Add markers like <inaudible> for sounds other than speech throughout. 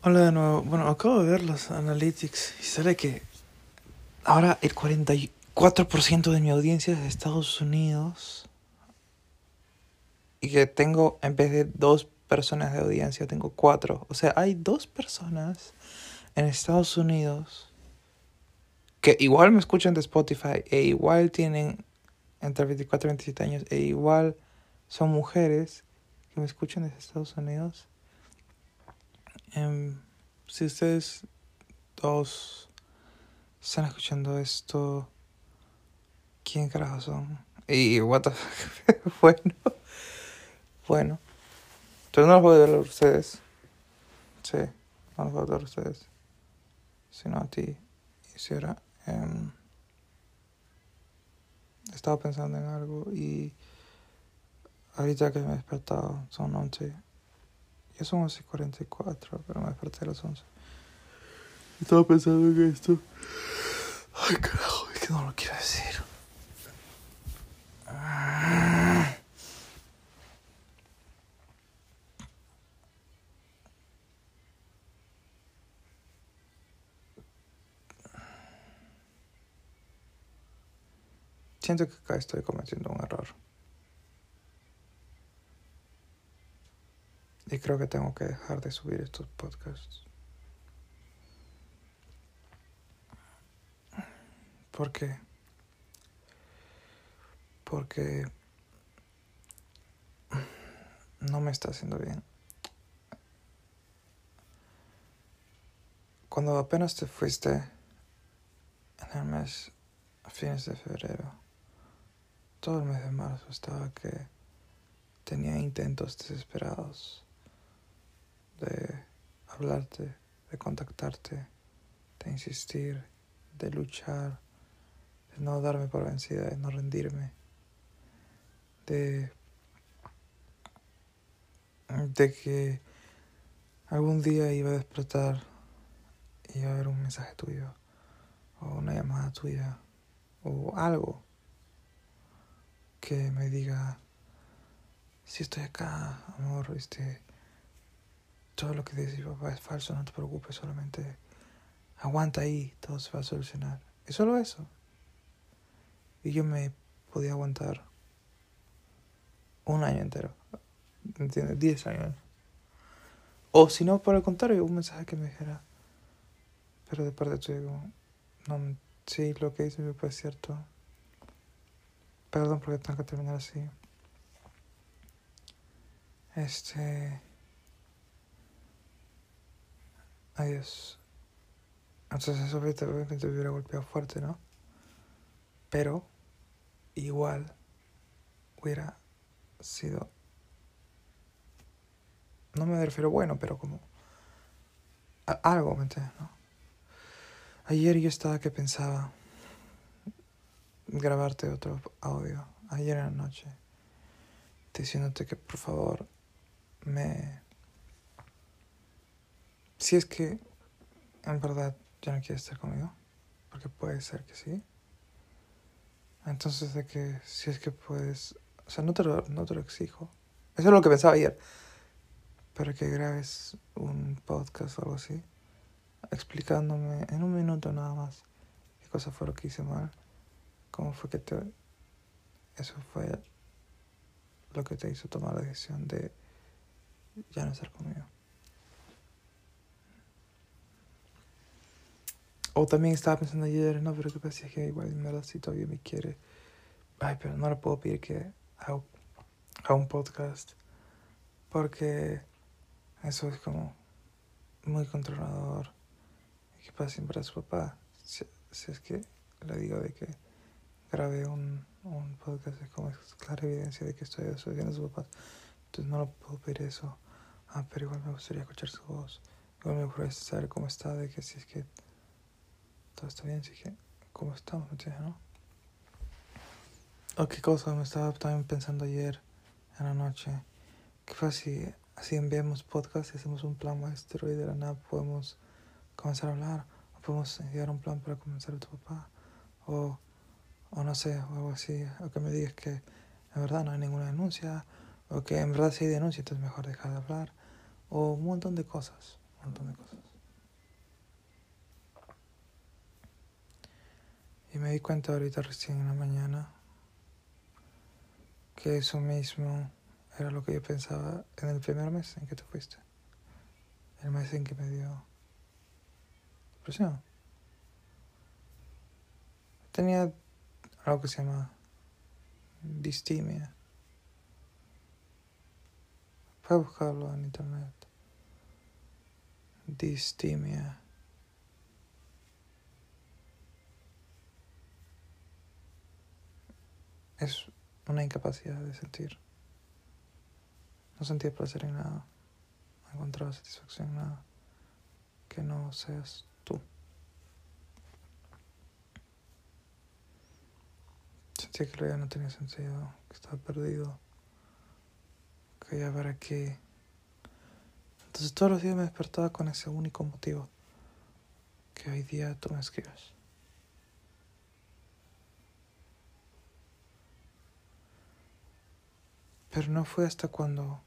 Hola de nuevo. Bueno, acabo de ver los analytics y sale que ahora el 44% de mi audiencia es de Estados Unidos. Y que tengo, en vez de dos personas de audiencia, tengo cuatro. O sea, hay dos personas en Estados Unidos que igual me escuchan de Spotify e igual tienen entre 24 y 27 años e igual son mujeres que me escuchan desde Estados Unidos. Em, si ustedes dos están escuchando esto, ¿quién carajo son? Y what the <laughs> bueno, bueno. Entonces no los voy a ver a ustedes. Sí, no los voy a ver a ustedes. Sino a ti. Hiciera. Um, estaba pensando en algo y ahorita que me he despertado son 11 ya son 11.44, pero me desperté a las 11. Estaba pensando en esto. Ay, carajo, es que no lo quiero decir. Siento que acá estoy cometiendo un error. Y creo que tengo que dejar de subir estos podcasts. ¿Por qué? Porque no me está haciendo bien. Cuando apenas te fuiste en el mes, a fines de febrero, todo el mes de marzo estaba que tenía intentos desesperados de hablarte, de contactarte, de insistir, de luchar, de no darme por vencida, de no rendirme, de, de que algún día iba a despertar y iba a haber un mensaje tuyo, o una llamada tuya, o algo que me diga, si estoy acá, amor, este todo lo que dice papá es falso, no te preocupes, solamente aguanta ahí, todo se va a solucionar. Es solo eso. Y yo me podía aguantar un año entero, ¿entiendes? Diez años. O si no, por el contrario, un mensaje que me dijera, pero de parte tuya, como, no, sí, lo que dice mi papá es cierto. Perdón porque tengo que terminar así. Este. Adiós. Entonces eso obviamente te hubiera golpeado fuerte, ¿no? Pero igual hubiera sido... No me refiero bueno, pero como... algo, ¿me entiendes? ¿no? Ayer yo estaba que pensaba grabarte otro audio, ayer en la noche, diciéndote que por favor me si es que en verdad ya no quieres estar conmigo, porque puede ser que sí. Entonces de que si es que puedes, o sea, no te lo, no te exijo. Eso es lo que pensaba ayer. Pero que grabes un podcast o algo así, explicándome en un minuto nada más qué cosa fue lo que hice mal, cómo fue que te... Eso fue lo que te hizo tomar la decisión de ya no estar conmigo. O también estaba pensando ayer, no, pero que pasa que igual en verdad si todavía me quiere. Ay, pero no le puedo pedir que haga, un podcast. Porque eso es como muy controlador. Y que pasa siempre a su papá. Si, es que le digo de que grabé un, un podcast, es como clara evidencia de que estoy desobediendo a su papá. Entonces no le puedo pedir eso. Ah, pero igual me gustaría escuchar su voz. Igual me gustaría saber cómo está, de que si es que todo está bien, así que, ¿cómo estamos? ¿Me entiendes, no? O qué cosa me estaba también pensando ayer en la noche. ¿Qué pasa si así enviamos podcast y hacemos un plan maestro y de la nada podemos comenzar a hablar? O podemos enviar un plan para comenzar a tu papá. O, o no sé, o algo así. O que me digas que en verdad no hay ninguna denuncia. O que en verdad sí hay denuncia, entonces mejor dejar de hablar. O un montón de cosas. montón de cosas. Y me di cuenta ahorita recién en la mañana que eso mismo era lo que yo pensaba en el primer mes en que te fuiste. El mes en que me dio depresión. Tenía algo que se llama distimia. Puedes buscarlo en internet. Distimia. Es una incapacidad de sentir. No sentir placer en nada. No encontrar satisfacción en nada. Que no seas tú. Sentía que la vida no tenía sentido, que estaba perdido. Que ya ver aquí. Entonces todos los días me despertaba con ese único motivo. Que hoy día tú me escribes. Pero no fue hasta cuando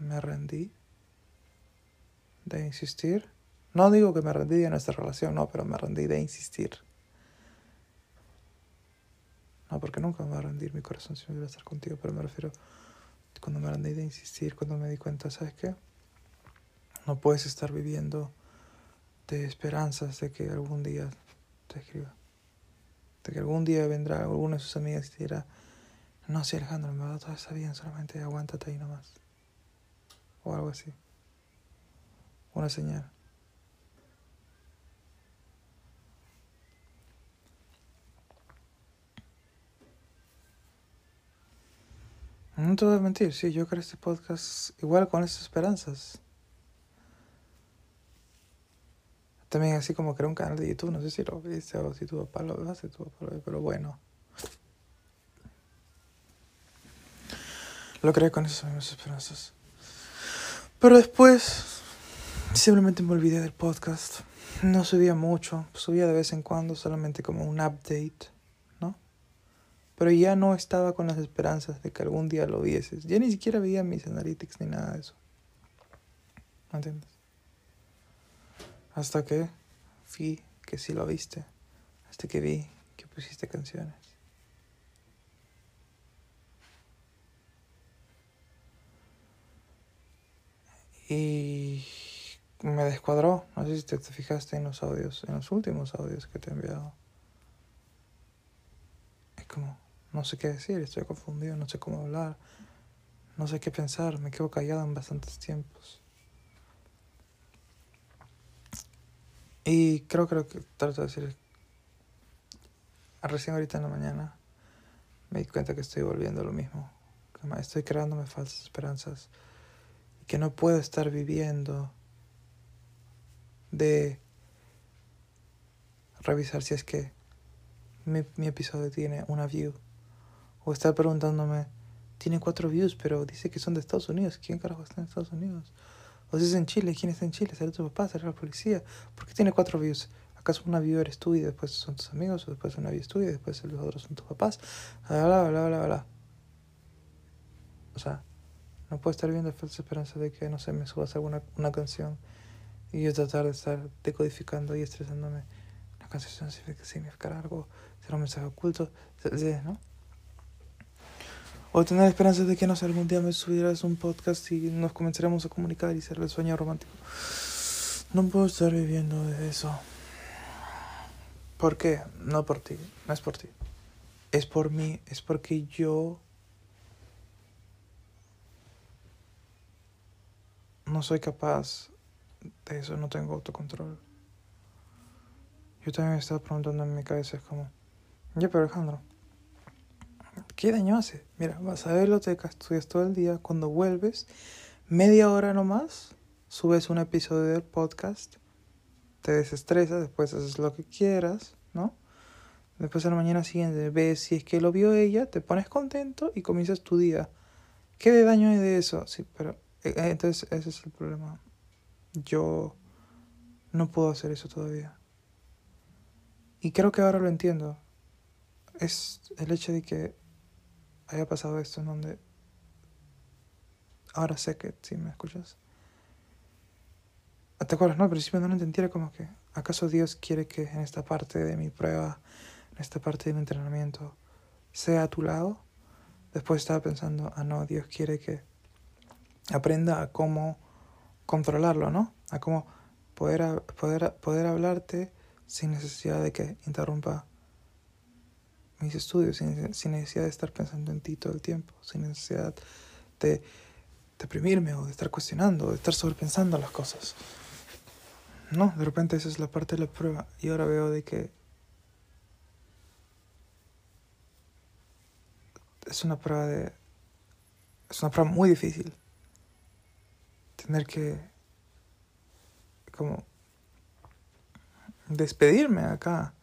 me rendí de insistir. No digo que me rendí de nuestra relación, no, pero me rendí de insistir. No, porque nunca me va a rendir mi corazón si no quiero estar contigo, pero me refiero cuando me rendí de insistir, cuando me di cuenta, ¿sabes qué? No puedes estar viviendo de esperanzas de que algún día te escriba. De que algún día vendrá alguna de sus amigas y te dirá, no, sí, Alejandro, en verdad todo está bien, solamente aguántate ahí nomás. O algo así. Una señal. No te voy a mentir, sí, yo creo este podcast igual con esas esperanzas. También así como creé un canal de YouTube, no sé si lo viste o si tu papá lo si tu papá lo ve, pero bueno. Lo creé con esas mismas esperanzas. Pero después simplemente me olvidé del podcast. No subía mucho, subía de vez en cuando solamente como un update, ¿no? Pero ya no estaba con las esperanzas de que algún día lo vieses. Ya ni siquiera veía mis analytics ni nada de eso. ¿Me entiendes? Hasta que vi que sí lo viste. Hasta que vi que pusiste canciones. Y me descuadró. No sé si te, fijaste en los audios, en los últimos audios que te he enviado. Es como, no sé qué decir, estoy confundido, no sé cómo hablar, no sé qué pensar, me quedo callado en bastantes tiempos. Y creo, creo que trato de decir, recién ahorita en la mañana me di cuenta que estoy volviendo a lo mismo, que estoy creándome falsas esperanzas que no puedo estar viviendo de revisar si es que mi, episodio tiene una view. O estar preguntándome, tiene cuatro views, pero dice que son de Estados Unidos. ¿Quién carajo está en Estados Unidos? O si es en Chile, ¿quién está en Chile? ¿Será tu papá? ¿Será la policía? ¿Por qué tiene cuatro views? ¿Acaso una view eres tú y después son tus amigos? ¿O después una view es tú y después los otros son tus papás? Bla, bla, bla, bla, bla. O sea, no puedo estar viendo falsa esperanza de que, no sé, me subas alguna una canción y yo tratar de estar decodificando y estresándome. La canción significar algo, será un mensaje oculto, ¿no? O tener esperanza de que, no sé, algún día me subirás un podcast y nos comenzaremos a comunicar y ser el sueño romántico. No puedo estar viviendo de eso. ¿Por qué? No por ti, no es por ti. Es por mí, es porque yo no soy capaz de eso, no tengo autocontrol. Yo también me estaba preguntando en mi cabeza, es como, ya, pero Alejandro, ¿qué daño hace? Mira, vas a verlo, te estudias todo el día, cuando vuelves, media hora nomás, subes un episodio del podcast, te desestresas, después haces lo que quieras, ¿no? Después a la mañana siguiente ves si es que lo vio ella, te pones contento y comienzas tu día. ¿Qué daño hay de eso? Sí, pero entonces ese es el problema. Yo no puedo hacer eso todavía. Y creo que ahora lo entiendo. Es el hecho de que haya pasado esto en donde ahora sé que si me escuchas ¿Te acuerdas? No, al principio no lo entendía, como que, ¿acaso Dios quiere que en esta parte de mi prueba, en esta parte de mi entrenamiento, sea a tu lado? Después estaba pensando, ah, no, Dios quiere que aprenda a cómo controlarlo, ¿no? A cómo poder, poder, poder hablarte sin necesidad de que interrumpa mis estudios, sin, sin, necesidad de estar pensando en ti todo el tiempo, sin necesidad de deprimirme o de estar cuestionando o de estar sobrepensando las cosas. No, de repente esa es la parte de la prueba y ahora veo de que es una prueba de es una prueba muy difícil tener que como despedirme acá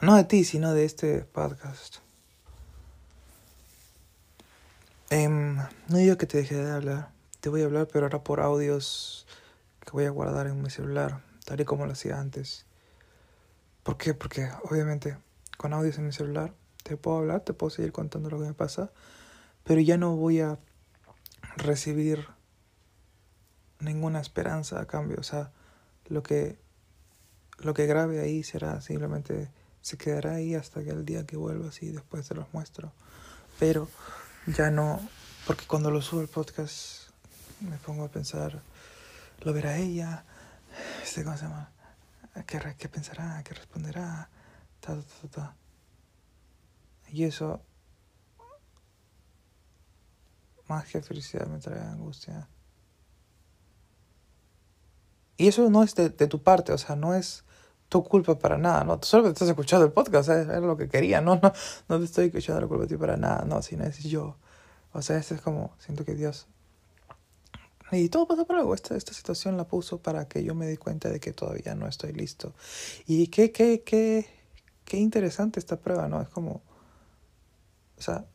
no de ti sino de este podcast em, no digo que te deje de hablar te voy a hablar, pero ahora por audios que voy a guardar en mi celular, tal y como lo hacía antes. ¿Por qué? Porque obviamente con audios en mi celular te puedo hablar, te puedo seguir contando lo que me pasa, pero ya no voy a recibir ninguna esperanza a cambio. O sea, lo que, lo que grabe ahí será simplemente, se quedará ahí hasta que el día que vuelva así, después te los muestro. Pero ya no, porque cuando lo subo el podcast me pongo a pensar, lo verá ella, este, ¿cómo se llama? ¿Qué, qué pensará? ¿Qué responderá? Ta, ta, ta, y eso, más que felicidad, me trae angustia. Y eso no es de, tu parte, o sea, no es tu culpa para nada, ¿no? Solo te estás escuchando el podcast, ¿sabes? era lo que quería, no, <laughs> no, no te estoy escuchando la culpa a ti para nada, no, sino es yo. O sea, este es como, siento que Dios y todo pasa por algo. Esta, esta situación la puso para que yo me di cuenta de que todavía no estoy listo. Y qué, qué, qué, qué interesante esta prueba, ¿no? Es como, o sea,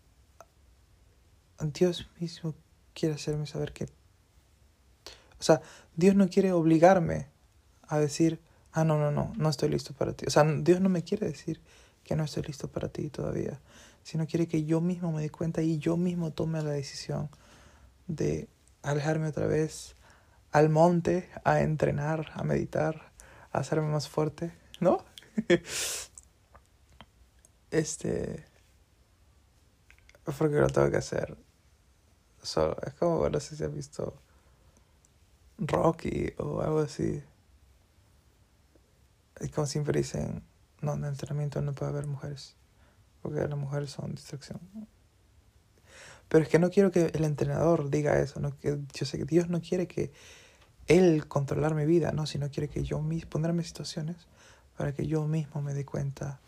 Dios mismo quiere hacerme saber que, o sea, Dios no quiere obligarme a decir, ah, no, no, no, no estoy listo para ti. O sea, Dios no me quiere decir que no estoy listo para ti todavía, sino quiere que yo mismo me dé cuenta y yo mismo tome la decisión de alejarme otra vez al monte a entrenar, a meditar, a hacerme más fuerte, ¿no? <laughs> este. Porque lo tengo que hacer. Solo. Es como, no sé si has visto Rocky o algo así. Y como siempre dicen, no, en el entrenamiento no puede haber mujeres. Porque las mujeres son distracción. Pero es que no quiero que el entrenador diga eso. No, que, yo sé que Dios no quiere que Él controlar mi vida, no, sino quiere que yo mismo ponerme situaciones para que yo mismo me dé cuenta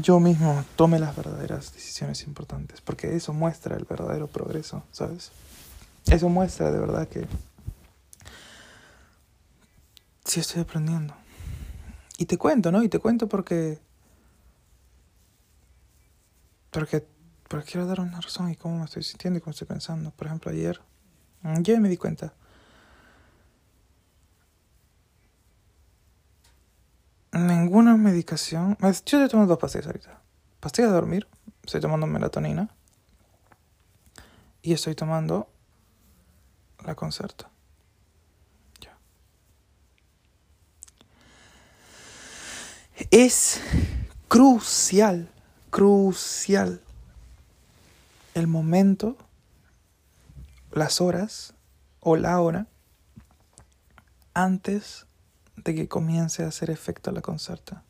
yo mismo tome las verdaderas decisiones importantes. Porque eso muestra el verdadero progreso, ¿sabes? Eso muestra de verdad que sí estoy aprendiendo. Y te cuento, ¿no? Y te cuento porque... Porque pero quiero dar una razón y cómo me estoy sintiendo y cómo estoy pensando. Por ejemplo, ayer, ya me di cuenta. Ninguna medicación. Yo estoy tomando dos pastillas ahorita. Pastillas de dormir. Estoy tomando melatonina. Y estoy tomando la concerta. Ya. Es crucial, crucial el momento, las horas o la hora antes de que comience a hacer efecto la concerta.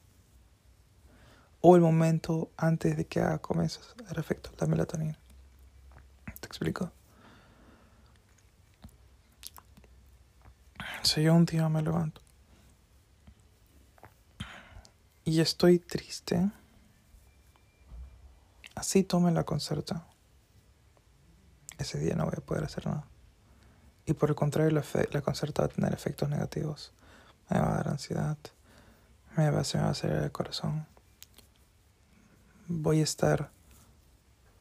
O el momento antes de que comience a hacer efecto la melatonina. ¿Te explico? Si yo un día me levanto y estoy triste, así tome la concerta ese día no voy a poder hacer nada. Y por el contrario, la, la concerta va a tener efectos negativos. Me va a dar ansiedad, me va, se me va a salir el corazón. Voy a estar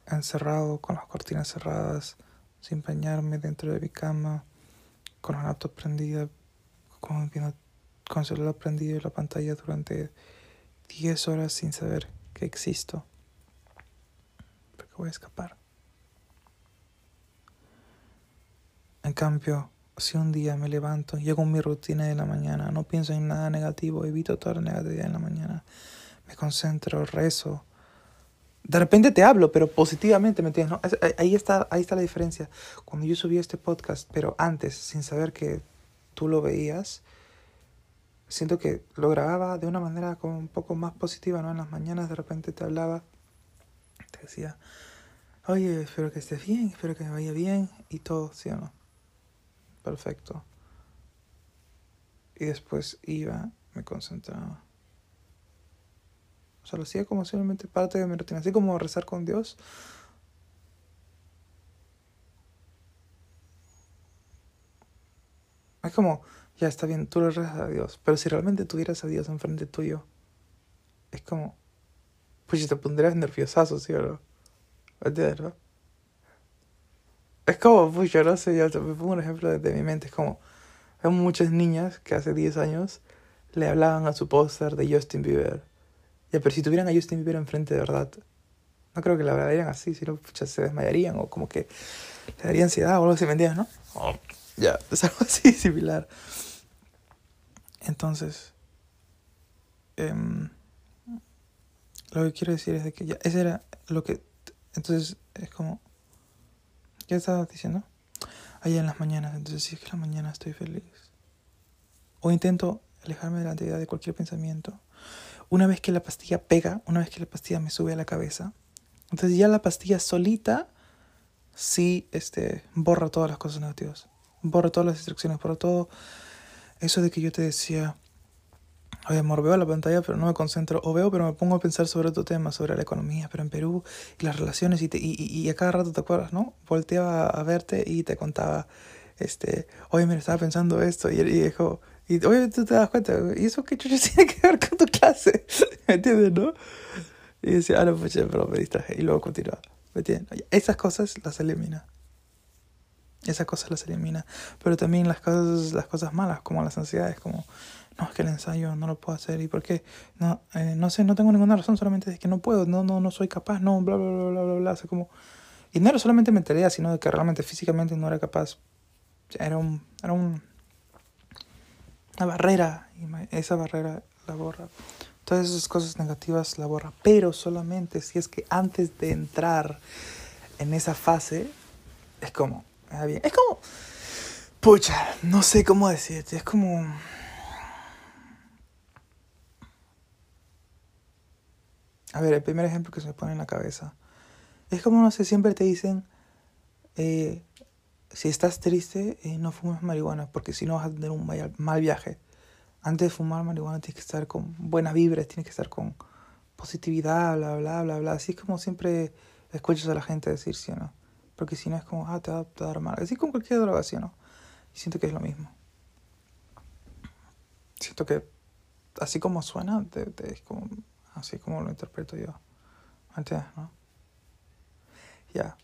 encerrado con las cortinas cerradas, sin bañarme dentro de mi cama, con la laptop prendida, con, con el celular prendido y la pantalla durante 10 horas sin saber que existo. Porque voy a escapar. En cambio, si un día me levanto, llego a mi rutina de la mañana, no pienso en nada negativo, evito toda la negatividad en la mañana, me concentro, rezo. De repente te hablo, pero positivamente, ¿me entiendes? Ahí, está, ahí está la diferencia. Cuando yo subí este podcast, pero antes, sin saber que tú lo veías, siento que lo grababa de una manera como un poco más positiva, ¿no? En las mañanas de repente te hablaba, te decía, oye, espero que estés bien, espero que me vaya bien y todo, ¿sí o no? Perfecto. Y después iba, me concentraba. O sea, lo hacía como simplemente parte de mi rutina, así como rezar con Dios. Es como, ya está bien, tú le rezas a Dios, pero si realmente tuvieras a Dios enfrente tuyo, es como, pues te pondrías nerviosazo, ¿sí o no? ¿Entiendes, no? Es como, pues yo no sé, yo me pongo un ejemplo desde mi mente, es como, hay muchas niñas que hace 10 años le hablaban a su póster de Justin Bieber. Ya, pero si tuvieran a Justin Bieber enfrente de verdad, no creo que la hablarían así, sino pucha, se desmayarían o como que le daría ansiedad o algo así, ¿me entiendes, no? ya, <laughs> es algo así similar. Entonces, em, lo que quiero decir es de que ya, ese era lo que, entonces es como, ¿qué estabas diciendo? Allá en las mañanas, entonces si es que en la mañana estoy feliz. O intento alejarme de la ansiedad de cualquier pensamiento. Una vez que la pastilla pega, una vez que la pastilla me sube a la cabeza, entonces ya la pastilla solita sí este, borra todas las cosas negativas. Borra todas las distracciones, borra todo eso de que yo te decía, oye, amor, veo la pantalla, pero no me concentro, o veo, pero me pongo a pensar sobre otro tema, sobre la economía, pero en Perú, las relaciones, y, y, y a cada rato te acuerdas, ¿no? Volteaba a verte y te contaba, este, oye, mira, estaba pensando esto, y, y dijo, y oye, tú te das cuenta, ¿y eso qué chucha <laughs> tiene que ver con tu clase? <laughs> ¿Me entiendes, no? Y decía, ah, no, pues, pero me distraje, y luego continuaba, ¿me entiendes? Esas cosas las elimina. Esas cosas las elimina. Pero también las cosas, las cosas malas, como las ansiedades, como, no, es que el ensayo no lo puedo hacer. ¿Y por qué? No, eh, no sé, no tengo ninguna razón, solamente es que no puedo, no, no, no soy capaz, no, bla, bla, bla, bla, bla, bla. O como... Y no era solamente mentalidad, sino que realmente físicamente no era capaz. Era un, era un, una barrera, esa barrera la borra. Todas esas cosas negativas la borra, pero solamente si es que antes de entrar en esa fase, es como. Es como. Pucha, no sé cómo decirte. Es como. A ver, el primer ejemplo que se me pone en la cabeza. Es como, no sé, siempre te dicen. Eh, si estás triste, eh, no fumes marihuana, porque si no vas a tener un mal viaje. Antes de fumar marihuana tienes que estar con buenas vibras, tienes que estar con positividad, bla, bla, bla, bla. Así es como siempre escuchas a la gente decir, ¿sí o no? Porque si no es como, ah, te va, a dar mal. Así como cualquier droga, ¿sí no? Y siento que es lo mismo. Siento que, así como suena, es como, así como lo interpreto yo. ¿Entiendes, no? Ya.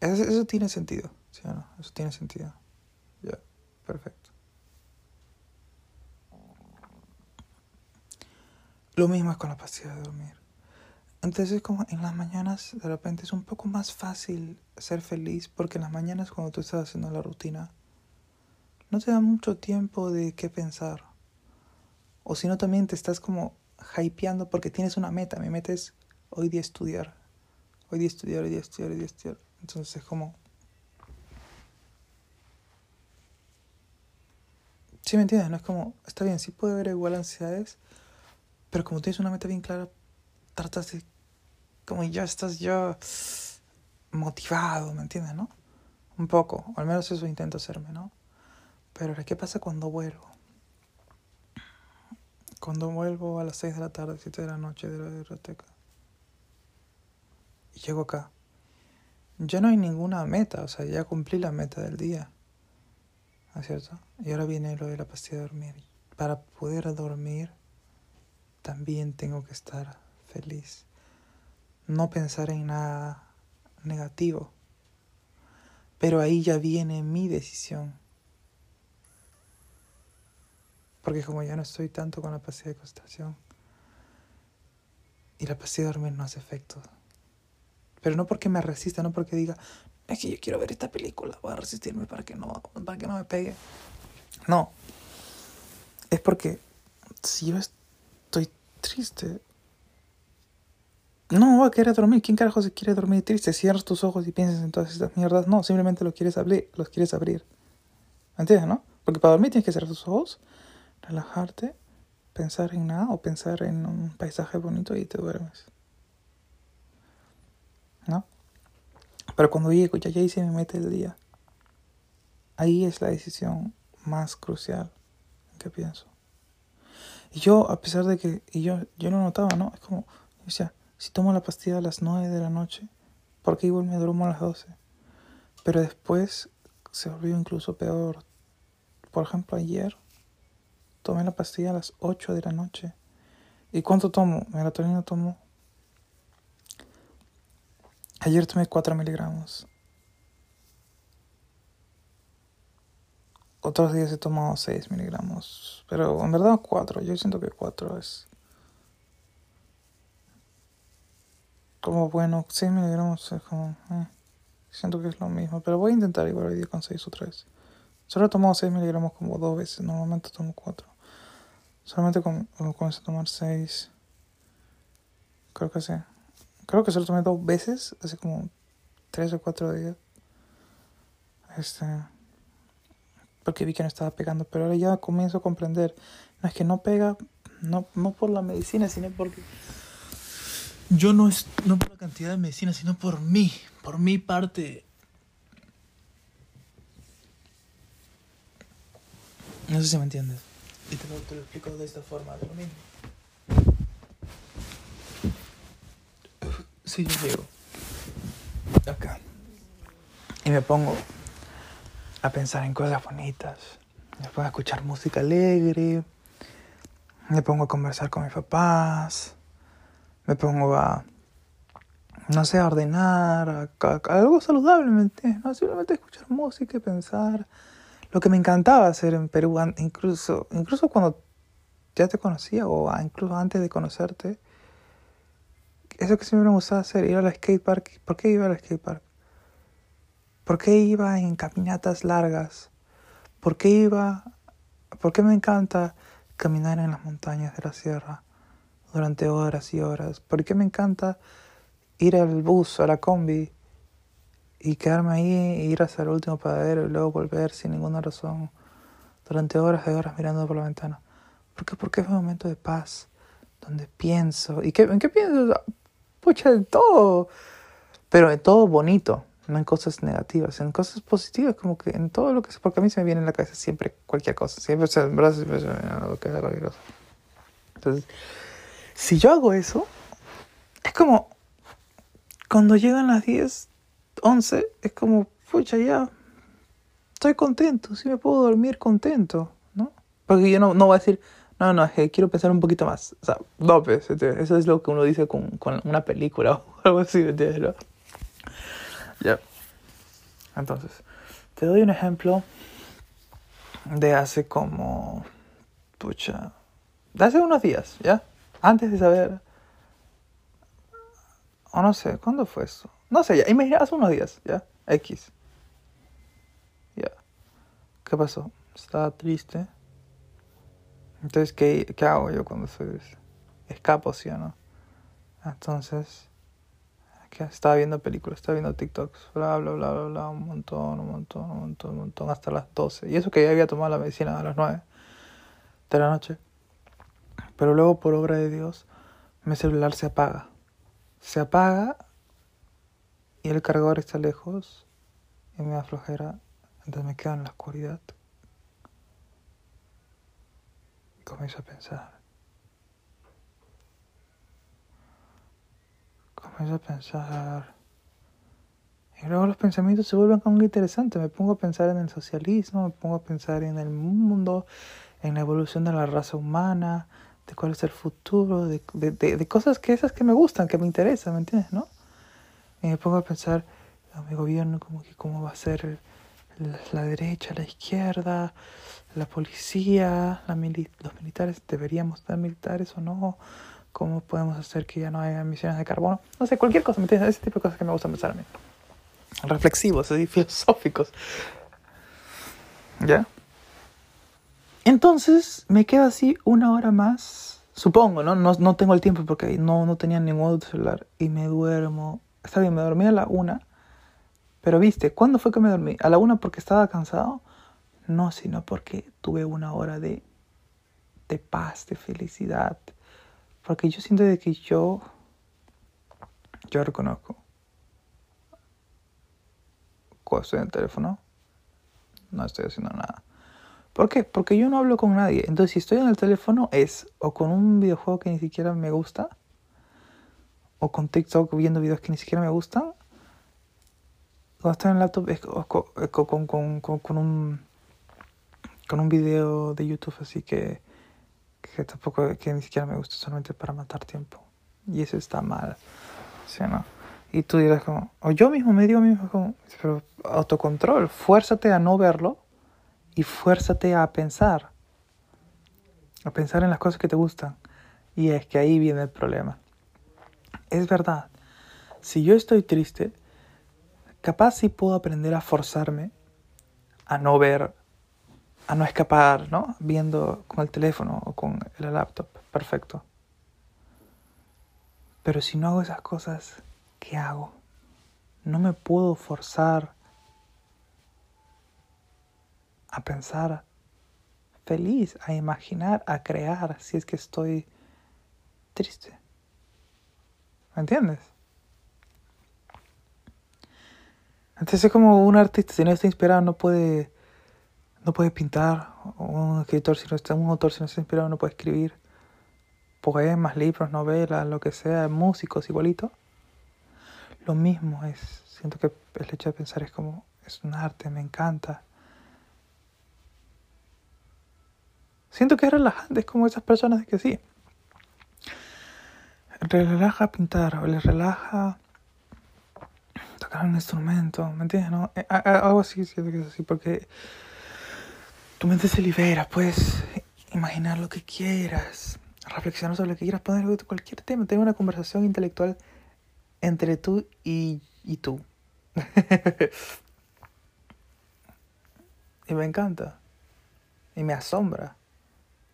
Eso, eso, tiene sentido, ¿sí o no? Eso tiene sentido. Ya, perfecto. Lo mismo es con la pastilla de dormir. Entonces como en las mañanas de repente es un poco más fácil ser feliz porque en las mañanas cuando tú estás haciendo la rutina no te da mucho tiempo de qué pensar. O si no también te estás como hypeando porque tienes una meta. Mi meta es hoy día estudiar. Hoy día estudiar, hoy día estudiar, hoy día estudiar. Entonces es como... Sí, me entiendes, no es como, está bien, sí puede haber igual ansiedades, pero como tienes una meta bien clara, tratas de como ya estás ya motivado, ¿me entiendes, no? Un poco, o al menos eso intento hacerme, ¿no? Pero ¿qué pasa cuando vuelvo? Cuando vuelvo a las 6 de la tarde, 7 de la noche de la biblioteca. Y llego acá. Ya no hay ninguna meta, o sea, ya cumplí la meta del día. ¿No es cierto? Y ahora viene lo de la pastilla de dormir. Para poder dormir, también tengo que estar feliz. No pensar en nada negativo. Pero ahí ya viene mi decisión. Porque como ya no estoy tanto con la pastilla de concentración y la pastilla de dormir no hace efecto. Pero no porque me resista, no porque diga, es que yo quiero ver esta película, voy a resistirme para que no, para que no me pegue. No. Es porque si yo estoy triste, no voy a querer dormir. ¿Quién carajo se quiere dormir triste? Cierras tus ojos y piensas en todas estas mierdas. No, simplemente los quieres abrir. Los quieres abrir. ¿Me entiendes, no? Porque para dormir tienes que cerrar tus ojos, relajarte, pensar en nada o pensar en un paisaje bonito y te duermes. ¿No? Pero cuando llego, ya, ya hice mi mete el día. Ahí es la decisión más crucial que pienso. Y yo, a pesar de que, y yo, yo no notaba, ¿no? Es como, o sea, si tomo la pastilla a las 9 de la noche, porque igual me duermo a las 12. Pero después se volvió incluso peor. Por ejemplo, ayer tomé la pastilla a las 8 de la noche. ¿Y cuánto tomo? Melatonina tomo. Ayer tomé 4 miligramos. Otros días he tomado 6 miligramos. Pero en verdad 4. Yo siento que 4 es. Como bueno, 6 miligramos es como. Eh, siento que es lo mismo. Pero voy a intentar igual hoy día con 6 o 3. Solo he tomado 6 miligramos como dos veces. Normalmente tomo 4. Solamente com comencé a tomar 6. Creo que sí. Creo que solo tomé dos veces. Hace como 3 o 4 días. Este porque vi que no estaba pegando, pero ahora ya comienzo a comprender, no es que no pega, no, no por la medicina, sino porque yo no es no por la cantidad de medicina, sino por mí, por mi parte. No sé si me entiendes. Y te lo, explico de esta forma, de lo mismo. Si yo llego acá y me pongo a pensar en cosas bonitas. Me pongo a escuchar música alegre. Me pongo a conversar con mis papás. Me pongo a, no sé, a ordenar, algo saludable, ¿me entiendes? ¿no? Simplemente escuchar música y pensar. Lo que me encantaba hacer en Perú, incluso, incluso cuando ya te conocía o incluso antes de conocerte, eso que siempre me gustaba hacer, ir al skate park. ¿Por qué iba al skate park? ¿Por qué iba en caminatas largas? ¿Por qué iba, por qué me encanta caminar en las montañas de la sierra durante horas y horas? ¿Por qué me encanta ir al bus, a la combi y quedarme ahí e ir hasta el último paradero y luego volver sin ninguna razón durante horas y horas mirando por la ventana? ¿Por qué? Porque es un momento de paz donde pienso. ¿Y qué, en qué pienso? Pucha, en todo. Pero en todo bonito no en cosas negativas, en cosas positivas, como que en todo lo que... Porque a mí se me viene en la cabeza siempre cualquier cosa, siempre se me viene cualquier cosa. Entonces, si yo hago eso, es como... Cuando llegan las 10, 11, es como, pucha, ya, estoy contento, sí me puedo dormir contento, ¿no? Porque yo no, no voy a decir, no, no, es que quiero pensar un poquito más. O sea, no, pues, eso es lo que uno dice con, con una película <laughs> o algo así, ¿me entiendes? Ya. Entonces, te doy un ejemplo de hace como. Pucha. De hace unos días, ¿ya? Antes de saber. O no sé, ¿cuándo fue eso? No sé, ya. Imagina, hace unos días, ¿ya? X. Ya. ¿Qué pasó? Estaba triste. Entonces, ¿qué, ¿qué hago yo cuando soy escapo, sí o no? Entonces, estaba viendo películas, estaba viendo TikToks, bla, bla, bla, bla, bla, un montón, un montón, un montón, un montón, hasta las 12. Y eso que ya había tomado la medicina a las 9 de la noche. Pero luego, por obra de Dios, mi celular se apaga. Se apaga y el cargador está lejos y me da flojera, entonces me quedo en la oscuridad. Comienzo a pensar. comienzo a pensar. Y luego los pensamientos se vuelven como interesantes. Me pongo a pensar en el socialismo, me pongo a pensar en el mundo, en la evolución de la raza humana, de cuál es el futuro, de, de, de, cosas que esas que me gustan, que me interesan, ¿me entiendes? ¿no? Y me pongo a pensar en mi gobierno, como que cómo va a ser la, derecha, la izquierda, la policía, la mili los militares, deberíamos dar militares o no cómo podemos hacer que ya no haya emisiones de carbono, no sé, cualquier cosa, ¿me entiendes? Ese tipo de cosas que me gusta pensar a mí. reflexivos, así, filosóficos. ¿Ya? Entonces me quedo así una hora más, supongo, ¿no? No, no tengo el tiempo porque no, no tenía ningún otro celular y me duermo. Está bien, me dormí a la una, pero viste, ¿cuándo fue que me dormí? ¿A la una porque estaba cansado? No, sino porque tuve una hora de, de paz, de felicidad. Porque yo siento de que yo, yo reconozco, cuando estoy en el teléfono, no estoy haciendo nada. ¿Por qué? Porque yo no hablo con nadie. Entonces, si estoy en el teléfono es o con un videojuego que ni siquiera me gusta, o con TikTok viendo videos que ni siquiera me gustan. Cuando estoy en el laptop es con, con, con, con, un con un video de YouTube así que, que tampoco que ni siquiera me gusta, solamente para matar tiempo. Y eso está mal. ¿Sí no? Y tú dirás como, o yo mismo me digo mismo como, pero autocontrol, fuérzate a no verlo y fuérzate a pensar, a pensar en las cosas que te gustan. Y es que ahí viene el problema. Es verdad, si yo estoy triste, capaz sí puedo aprender a forzarme a no ver, a no escapar, ¿no? Viendo con el teléfono o con el laptop. Perfecto. Pero si no hago esas cosas, ¿qué hago? No me puedo forzar a pensar feliz, a imaginar, a crear si es que estoy triste. ¿Me entiendes? Entonces es como un artista, si no está inspirado no puede, no puede pintar, un escritor, si no está, un autor si no está inspirado no puede escribir poemas, libros, novelas, lo que sea, músicos igualito. Lo mismo es, siento que el hecho de pensar es como, es un arte, me encanta. Siento que es relajante, es como esas personas que sí. Relaja pintar o les relaja tocar un instrumento, ¿me entiendes? No? Eh, algo así, siento que es así, porque tu mente se libera, puedes imaginar lo que quieras, reflexionar sobre lo que quieras, poner cualquier tema, tener una conversación intelectual entre tú y, y tú. <laughs> y me encanta. Y me asombra.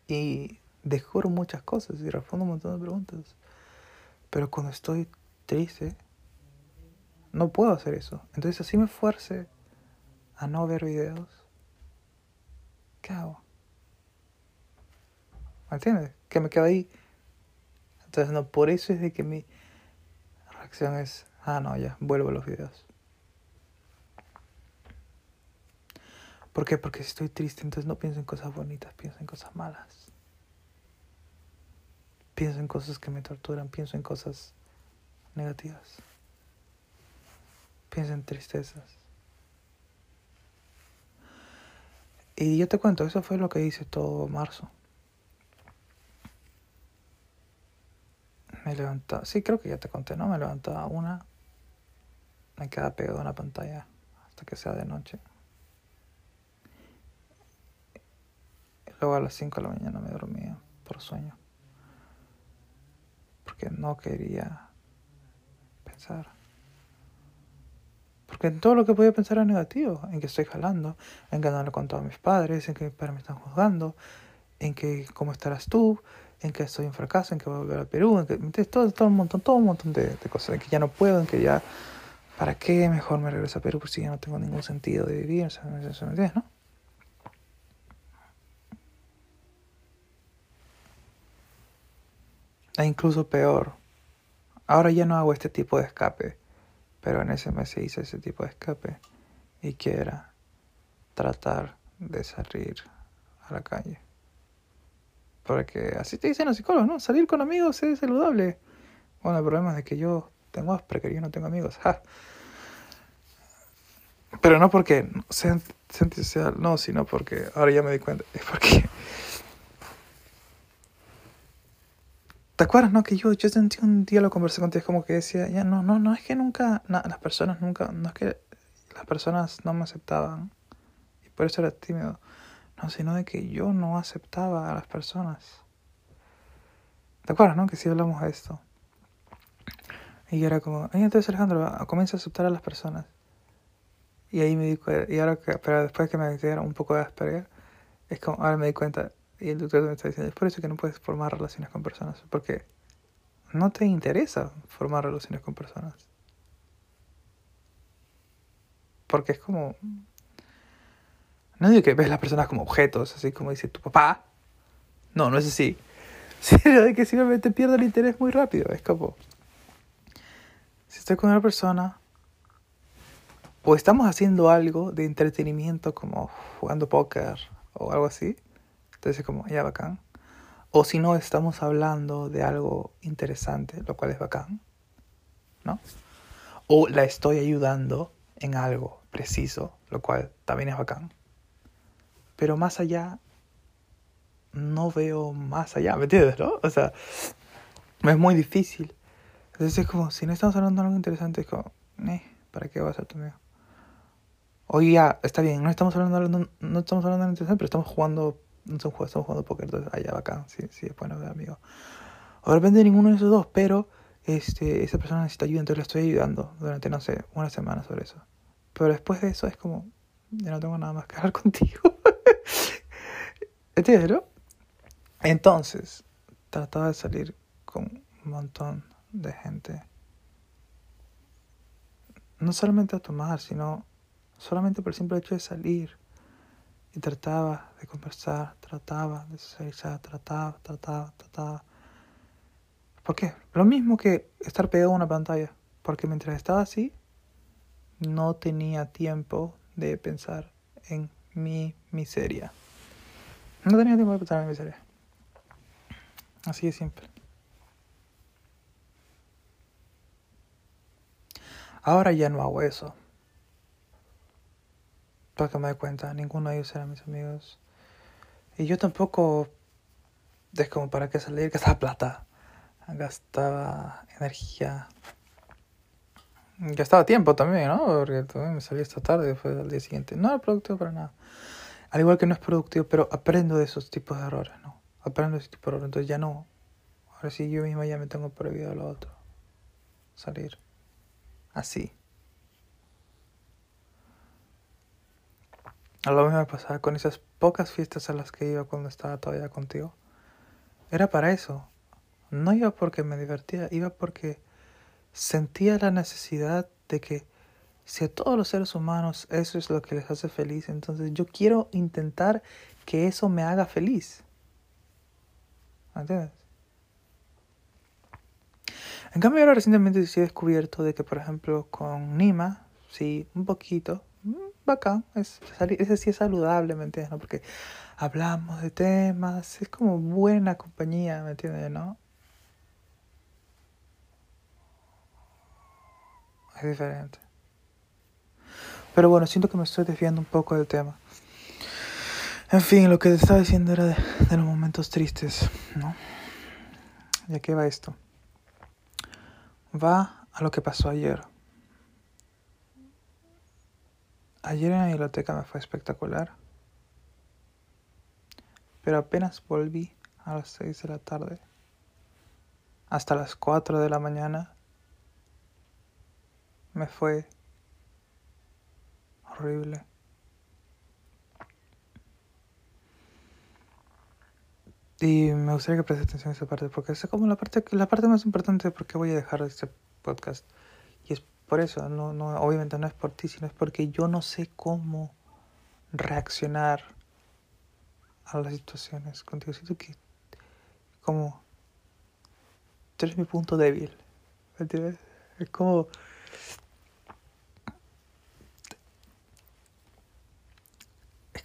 Y descubro muchas cosas y respondo un montón de preguntas. Pero cuando estoy triste, no puedo hacer eso. Entonces así me fuerce a no ver videos. ¿Qué hago? ¿Me entiendes? Que me quedo ahí. Entonces no, por eso es de que mi reacción es, ah, no, ya, vuelvo a los videos. ¿Por qué? Porque si estoy triste, entonces no pienso en cosas bonitas, pienso en cosas malas. Pienso en cosas que me torturan, pienso en cosas negativas. Pienso en tristezas. Y yo te cuento, eso fue lo que hice todo marzo. Me levantaba, sí creo que ya te conté, ¿no? Me levantaba una, me quedaba pegado a una pantalla hasta que sea de noche. Luego a las 5 de la mañana me dormía por sueño. Porque no quería pensar. Porque en todo lo que podía pensar era negativo. En que estoy jalando, en que no le he contado a mis padres, en que mis padres me están juzgando, en que cómo estarás tú, en que estoy en fracaso, en que voy a volver a Perú, en que todo, todo un montón, todo un montón de, cosas, en que ya no puedo, en que ya, ¿para qué mejor me regreso a Perú? Porque si ya no tengo ningún sentido de vivir, ¿sabes? ¿me entiendes, no? E incluso peor. Ahora ya no hago este tipo de escape, pero en ese mes se hizo ese tipo de escape. Y que era tratar de salir a la calle. Porque así te dicen los psicólogos, ¿no? Salir con amigos es saludable. Bueno, el problema es que yo tengo Asperger, que yo no tengo amigos. <laughs> Pero no porque sean, sean, no, sino porque ahora ya me di cuenta. Es porque ¿Te acuerdas, no? Que yo, yo sentí un día lo conversé contigo, como que decía, ya no, no, no es que nunca, las personas nunca, no es que las personas no me aceptaban y por eso era tímido, no, sino de que yo no aceptaba a las personas. ¿Te acuerdas, no? Que sí hablamos de esto. Y era como, entonces Alejandro, comienza a aceptar a las personas. Y ahí me di cuenta, y ahora que, pero después que me dijeron un poco de Asperger, es como, ahora me di cuenta, y el doctor me está diciendo, es por eso que no puedes formar relaciones con personas, porque no te interesa formar relaciones con personas. Porque es como... No digo que ves las personas como objetos, así como dice tu papá. No, no es así. <laughs> Sino de que simplemente pierdo el interés muy rápido. Es como... Si estoy con una persona, o estamos haciendo algo de entretenimiento como jugando póker o algo así, entonces es como, ya bacán. O si no, estamos hablando de algo interesante, lo cual es bacán, ¿no? O la estoy ayudando en algo preciso, lo cual también es bacán. Pero más allá, no veo más allá, ¿me entiendes, no? O sea, es muy difícil. Entonces es como, si no estamos hablando de algo interesante, es como, eh, ¿para qué va a ser tu amigo? Oye, ya, está bien, no estamos hablando, no, no estamos hablando de algo interesante, pero estamos jugando, son juegos, estamos jugando póker, entonces, allá, bacán, sí, sí, es bueno amigo. O de repente ninguno de esos dos, pero este, esa persona necesita ayuda, entonces la estoy ayudando durante, no sé, una semana sobre eso. Pero después de eso es como, ya no tengo nada más que hablar <laughs> contigo. ¿Entiendes, no? Entonces, trataba de salir con un montón de gente. No solamente a tomar, sino solamente por el simple hecho de salir. Y trataba de conversar, trataba de socializar, trataba, trataba, trataba. ¿Por qué? Lo mismo que estar pegado a una pantalla. Porque mientras estaba así, no tenía tiempo de pensar en mi miseria. No tenía tiempo de pensar en mi miseria. Así de simple. Ahora ya no hago eso. Para que me dé cuenta, ninguno de ellos eran mis amigos. Y yo tampoco, es como para qué salir, gastaba plata, gastaba energía, gastaba tiempo también, ¿no? Porque también me salí esta tarde después del día siguiente. No era productivo para nada. Al igual que no es productivo, pero aprendo de esos tipos de errores, ¿no? Aprendo de ese tipo de errores. Entonces ya no. Ahora sí yo mismo ya me tengo prohibido lo otro. Salir. Así. A lo mismo me pasaba con esas pocas fiestas a las que iba cuando estaba todavía contigo. Era para eso. No iba porque me divertía, iba porque sentía la necesidad de que si a todos los seres humanos eso es lo que les hace feliz, entonces yo quiero intentar que eso me haga feliz. ¿Entiendes? En cambio, ahora recientemente sí he descubierto de que, por ejemplo, con Nima, sí, un poquito, bacán, es, ese sí es saludable, ¿me entiendes? ¿no? Porque hablamos de temas, es como buena compañía, ¿me entiendes? ¿no? es diferente. Pero bueno, siento que me estoy desviando un poco del tema. En fin, lo que te estaba diciendo era de, los momentos tristes, ¿no? ¿Y a qué va esto? Va a lo que pasó ayer. Ayer en la biblioteca me fue espectacular. Pero apenas volví a las 6 de la tarde. Hasta las 4 de la mañana me fue horrible. Y me gustaría que prestes atención a esa parte, porque es como la parte, la parte más importante de por qué voy a dejar este podcast. Es por eso, no, no, obviamente no es por ti, sino es porque yo no sé cómo reaccionar a las situaciones contigo. Siento que como tú eres mi punto débil. ¿Entiendes? Es como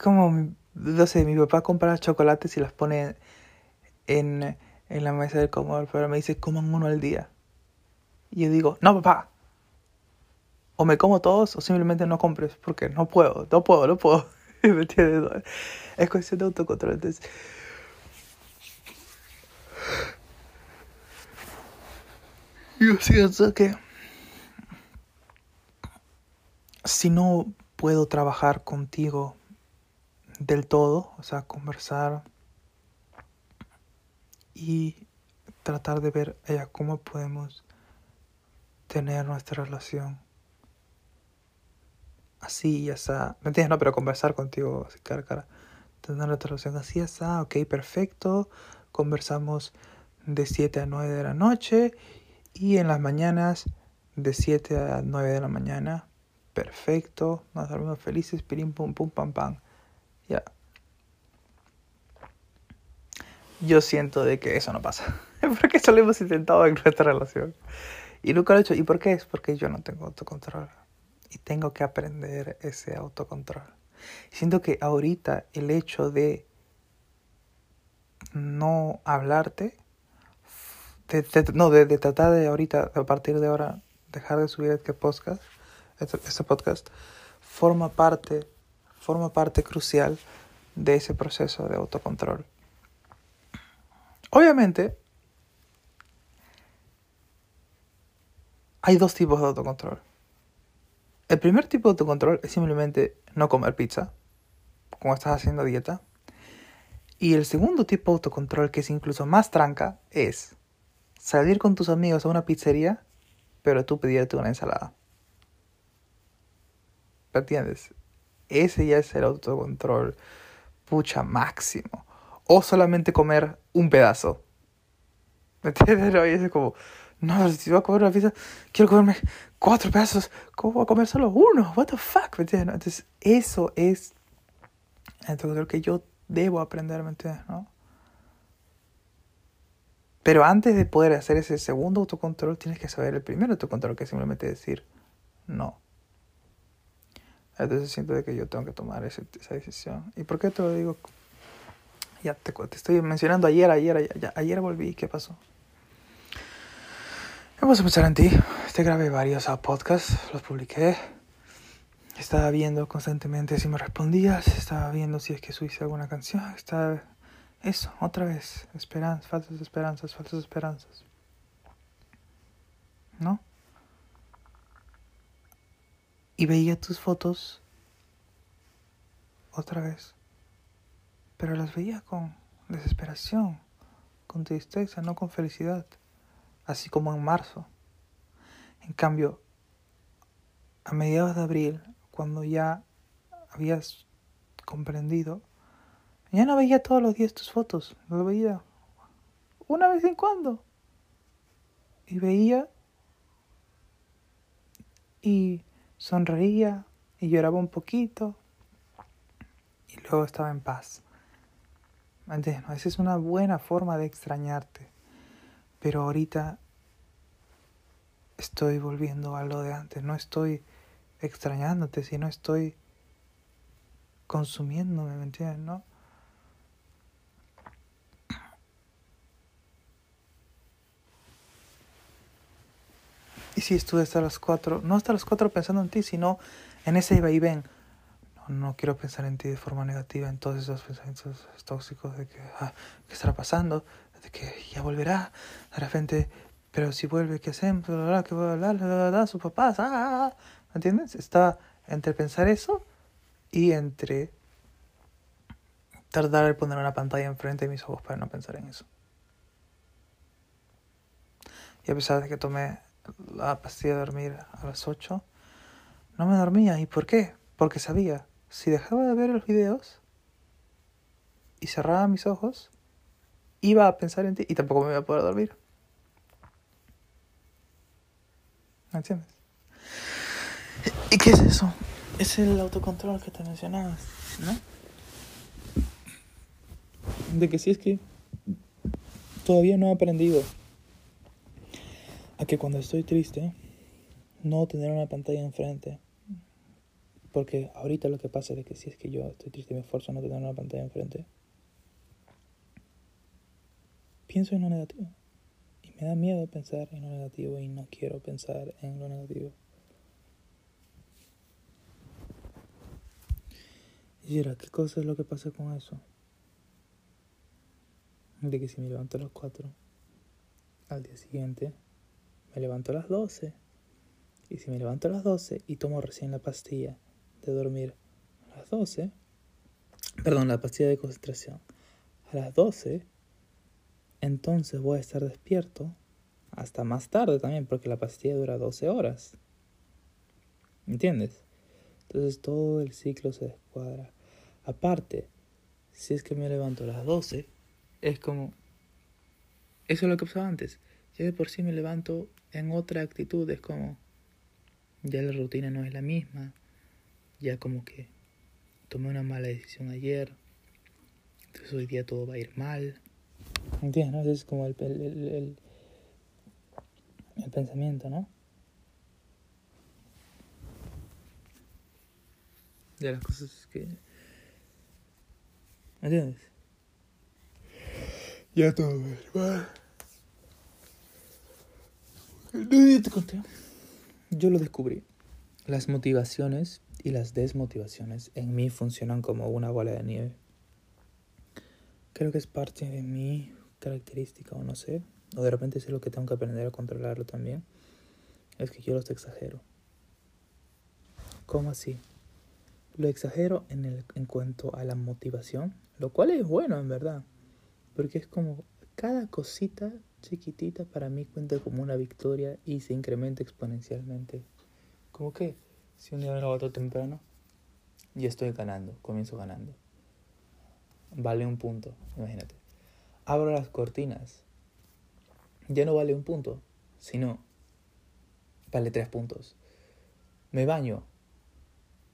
como, no sé, mi papá compra chocolates y las pone en, en la mesa del comedor, pero me dice, coman uno al día. Y yo digo, no, papá. O me como todos o simplemente no compres, porque no puedo, no puedo, no puedo. <laughs> ¿Me entiendes? Es cuestión de autocontrol. Entonces, yo siento que si no puedo trabajar contigo del todo, o sea, conversar y tratar de ver ella cómo podemos tener nuestra relación así, ya está. ¿Me entiendes? No, pero conversar contigo, así, cara a cara. Tener una relación así, ya ok, perfecto. Conversamos de 7 a 9 de la noche y en las mañanas de 7 a 9 de la mañana. Perfecto, nos dormimos felices, pirim, pum, pum, pam, pam. Ya. Yo siento de que eso no pasa. <laughs> Porque eso lo hemos intentado en nuestra relación. Y nunca lo he hecho. ¿Y por qué? Es porque yo no tengo autocontrol. Y tengo que aprender ese autocontrol. Siento que ahorita el hecho de no hablarte, no, de, tratar de ahorita, a partir de ahora, dejar de subir este podcast, este, este podcast, forma parte, forma parte crucial de ese proceso de autocontrol. Obviamente, hay dos tipos de autocontrol. El primer tipo de autocontrol es simplemente no comer pizza, como estás haciendo dieta. Y el segundo tipo de autocontrol, que es incluso más tranca, es salir con tus amigos a una pizzería, pero tú pedirte una ensalada. ¿Me entiendes? Ese ya es el autocontrol pucha máximo o solamente comer un pedazo. ¿Me entiendes? <laughs> Y es como, no, si voy a comer una pizza, quiero comerme cuatro pedazos. ¿Cómo voy a comer solo uno? What the fuck? ¿Me entiendes? Entonces, eso es lo que yo debo aprender, ¿me entiendes? ¿No? Pero antes de poder hacer ese segundo autocontrol, tienes que saber el primer autocontrol, que es simplemente decir no. Entonces siento de que yo tengo que tomar esa decisión. ¿Y por qué te lo digo? Ya te, te estoy mencionando ayer, ayer, ayer, ayer volví. ¿Qué pasó? Vamos a pensar en ti. Te grabé varios podcasts, los publiqué. Estaba viendo constantemente si me respondías. Estaba viendo si es que subiste alguna canción. Estaba... Eso, otra vez. Esperanzas, falsas esperanzas, falsas esperanzas. ¿No? Y veía tus fotos otra vez pero las veía con desesperación, con tristeza, no con felicidad, así como en marzo. En cambio, a mediados de abril, cuando ya habías comprendido, ya no veía todos los días tus fotos, lo veía una vez en cuando. Y veía y sonreía y lloraba un poquito y luego estaba en paz. Esa es una buena forma de extrañarte. Pero ahorita estoy volviendo a lo de antes. No estoy extrañándote, sino estoy consumiéndome, ¿me entiendes? ¿No? Y si estuve hasta las cuatro, no hasta las cuatro pensando en ti, sino en ese y ven no quiero pensar en ti de forma negativa, en todos esos pensamientos tóxicos de que, ah, ¿qué estará pasando? De que ya volverá, de repente, pero si vuelve, ¿qué hacemos? ¿Qué voy a hablar? sus papás, ah, ah, ah, ¿entiendes? Está entre pensar eso y entre tardar en poner una pantalla enfrente de mis ojos para no pensar en eso. Y a pesar de que tomé la pastilla de dormir a las 8, no me dormía. ¿Y por qué? Porque sabía si dejaba de ver los videos y cerraba mis ojos, iba a pensar en ti y tampoco me iba a poder dormir. ¿Me entiendes? ¿Y qué es eso? Es el autocontrol que te mencionabas, ¿no? De que si es que todavía no he aprendido a que cuando estoy triste, no tener una pantalla enfrente porque ahorita lo que pasa es que si es que yo estoy triste y me esfuerzo a no tener una pantalla enfrente, pienso en lo negativo. Y me da miedo pensar en lo negativo y no quiero pensar en lo negativo. Y era, ¿qué cosa es lo que pasa con eso? De que si me levanto a las 4, al día siguiente me levanto a las 12. Y si me levanto a las 12 y tomo recién la pastilla de dormir a las 12, perdón, la pastilla de concentración a las 12, entonces voy a estar despierto hasta más tarde también, porque la pastilla dura 12 horas. ¿Entiendes? Entonces todo el ciclo se descuadra. Aparte, si es que me levanto a las 12, es como... Eso es lo que pasaba antes. Ya de por sí me levanto en otra actitud, es como... Ya la rutina no es la misma. Ya como que tomé una mala decisión ayer. Entonces hoy día todo va a ir mal. ¿Entiendes? ¿no? Ese es como el, el, el, el pensamiento, ¿no? De las cosas que... ¿Entiendes? Ya todo. No, te conté. Yo lo descubrí. Las motivaciones y las desmotivaciones en mí funcionan como una bola de nieve. Creo que es parte de mi característica o no sé. O de repente es lo que tengo que aprender a controlarlo también. Es que yo los exagero. ¿Cómo así? Lo exagero en, el, en cuanto a la motivación, lo cual es bueno en verdad. Porque es como cada cosita chiquitita para mí cuenta como una victoria y se incrementa exponencialmente. Como que si un día me levanto temprano, ya estoy ganando, comienzo ganando. Vale un punto, imagínate. Abro las cortinas, ya no vale un punto, sino vale tres puntos. Me baño,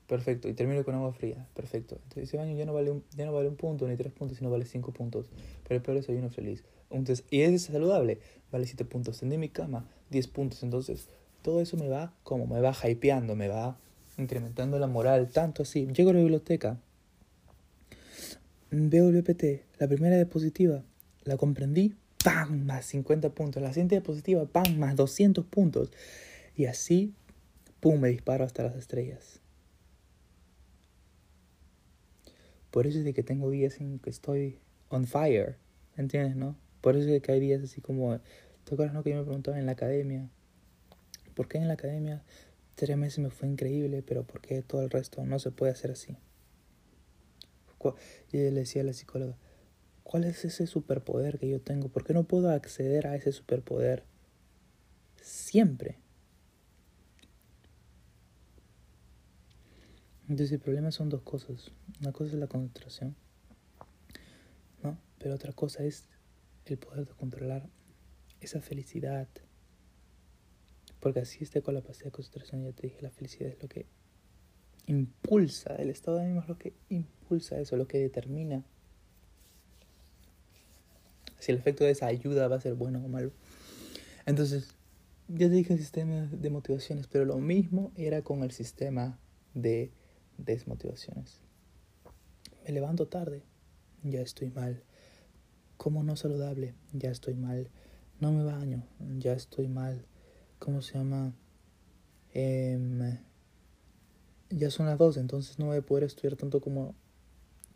perfecto, y termino con agua fría, perfecto. Entonces ese baño ya no vale un, ya no vale un punto ni tres puntos, sino vale cinco puntos. Pero el peor es uno feliz. Entonces, y es saludable, vale 7 puntos. Tendí mi cama, 10 puntos. Entonces, todo eso me va como, me va hypeando, me va incrementando la moral, tanto así. Llego a la biblioteca, veo el BPT, la primera diapositiva, la comprendí, ¡pam! más 50 puntos. La siguiente diapositiva, ¡pam! más 200 puntos. Y así, ¡pum! me disparo hasta las estrellas. Por eso es de que tengo días en que estoy on fire, ¿entiendes, no? Por eso es que hay días así como, ¿te acuerdas no, que yo me preguntaba en la academia? ¿Por qué en la academia tres meses me fue increíble, pero por qué todo el resto no se puede hacer así? Y le decía a la psicóloga, ¿cuál es ese superpoder que yo tengo? ¿Por qué no puedo acceder a ese superpoder siempre? Entonces el problema son dos cosas. Una cosa es la concentración, ¿no? Pero otra cosa es el poder de controlar esa felicidad. Porque así esté con la pastilla de concentración, ya te dije, la felicidad es lo que impulsa, el estado de ánimo es lo que impulsa eso, lo que determina si el efecto de esa ayuda va a ser bueno o malo. Entonces, ya dije sistema de motivaciones, pero lo mismo era con el sistema de desmotivaciones. Me levanto tarde, ya estoy mal. Como no saludable, ya estoy mal. No me baño, ya estoy mal. ¿Cómo se llama? Em, ya son las dos, entonces no voy a poder estudiar tanto como,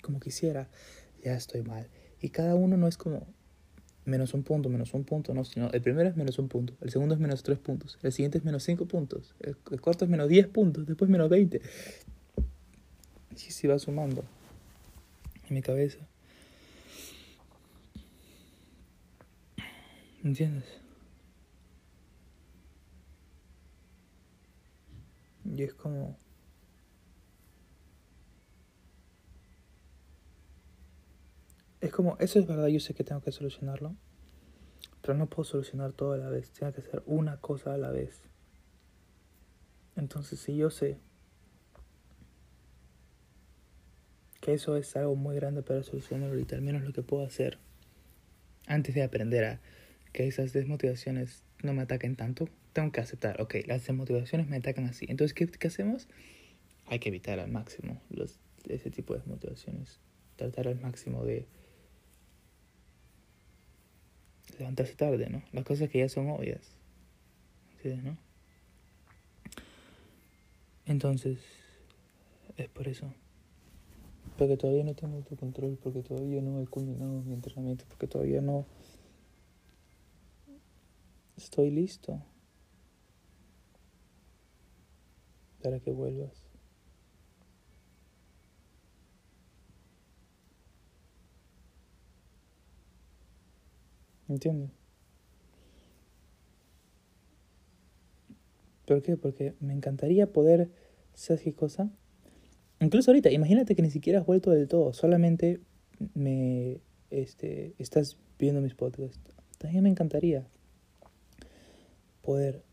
como quisiera. Ya estoy mal. Y cada uno no es como menos un punto, menos un punto, no, sino el primero es menos un punto, el segundo es menos tres puntos, el siguiente es menos cinco puntos, el, cuarto es menos diez puntos, después menos veinte. Y se va sumando en mi cabeza. ¿Entiendes? Y es como... Es como, eso es verdad, yo sé que tengo que solucionarlo, pero no puedo solucionar todo a la vez, tengo que hacer una cosa a la vez. Entonces, si yo sé que eso es algo muy grande para solucionarlo ahorita, al menos lo que puedo hacer antes de aprender a que esas desmotivaciones no me ataquen tanto, tengo que aceptar, ok, las desmotivaciones me atacan así. Entonces, ¿qué, qué hacemos? Hay que evitar al máximo los, ese tipo de desmotivaciones. Tratar al máximo de levantarse tarde, ¿no? Las cosas que ya son obvias. ¿Sí, no? Entonces, es por eso. Porque todavía no tengo autocontrol, porque todavía no he culminado mi entrenamiento, porque todavía no Estoy listo para que vuelvas. ¿Entiendes? ¿Por qué? Porque me encantaría poder, ¿sabes qué cosa? incluso ahorita, imagínate que ni siquiera has vuelto del todo, solamente me este, estás viendo mis podcasts. También me encantaría poder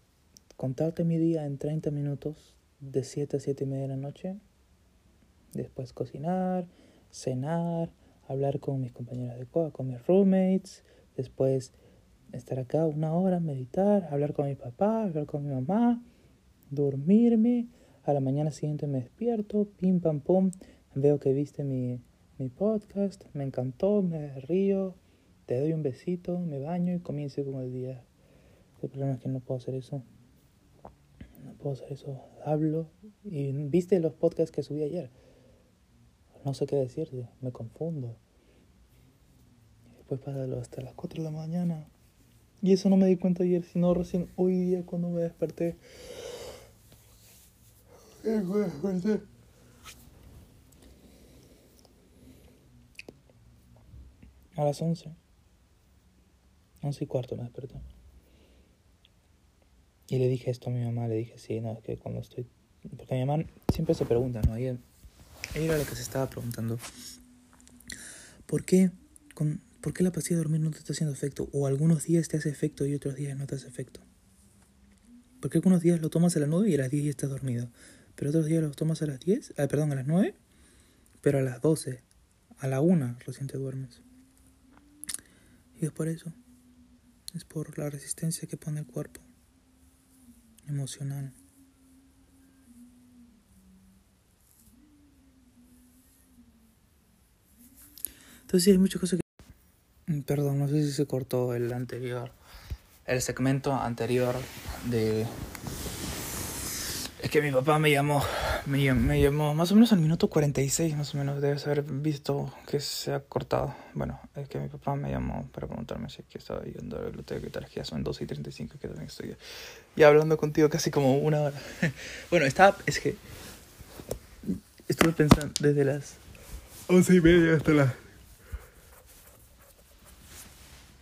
contarte mi día en 30 minutos de 7 a 7 y media de la noche. Después cocinar, cenar, hablar con mis compañeros de coa, con mis roommates. Después estar acá una hora, meditar, hablar con mi papá, hablar con mi mamá, dormirme. A la mañana siguiente me despierto, pim pam pum, veo que viste mi, mi podcast, me encantó, me río, te doy un besito, me baño y comienzo con el día. El problema es que no puedo hacer eso. No puedo hacer eso. Hablo y viste los podcasts que subí ayer. No sé qué decirte, me confundo. Después pasa hasta las 4 de la mañana. Y eso no me di cuenta ayer, sino recién hoy día cuando me desperté. Me desperté. A las 11. 11 y cuarto me desperté. Y le dije esto a mi mamá, le dije, sí, no, es que cuando estoy... Porque mi mamá siempre se pregunta, ¿no? Ella, ella era la que se estaba preguntando, ¿por qué, con, ¿por qué la pastilla de dormir no te está haciendo efecto? O algunos días te hace efecto y otros días no te hace efecto. Porque algunos días lo tomas a las 9 y a las 10 ya estás dormido. Pero otros días lo tomas a las 10, ah, perdón, a las 9, pero a las 12, a la 1 recién te duermes. Y es por eso. Es por la resistencia que pone el cuerpo. Emocional. Entonces hay muchas cosas que... Mm, perdón, no sé si se cortó el anterior. El segmento anterior de es que mi papá me llamó, me, me, llamó más o menos al minuto 46, más o menos, debes haber visto que se ha cortado. Bueno, es que mi papá me llamó para preguntarme si estaba yendo a la biblioteca y tal, que ya son 12 y 35 que también estoy ya hablando contigo casi como una hora. <laughs> bueno, estaba, es que estuve pensando desde las 11 y media hasta las...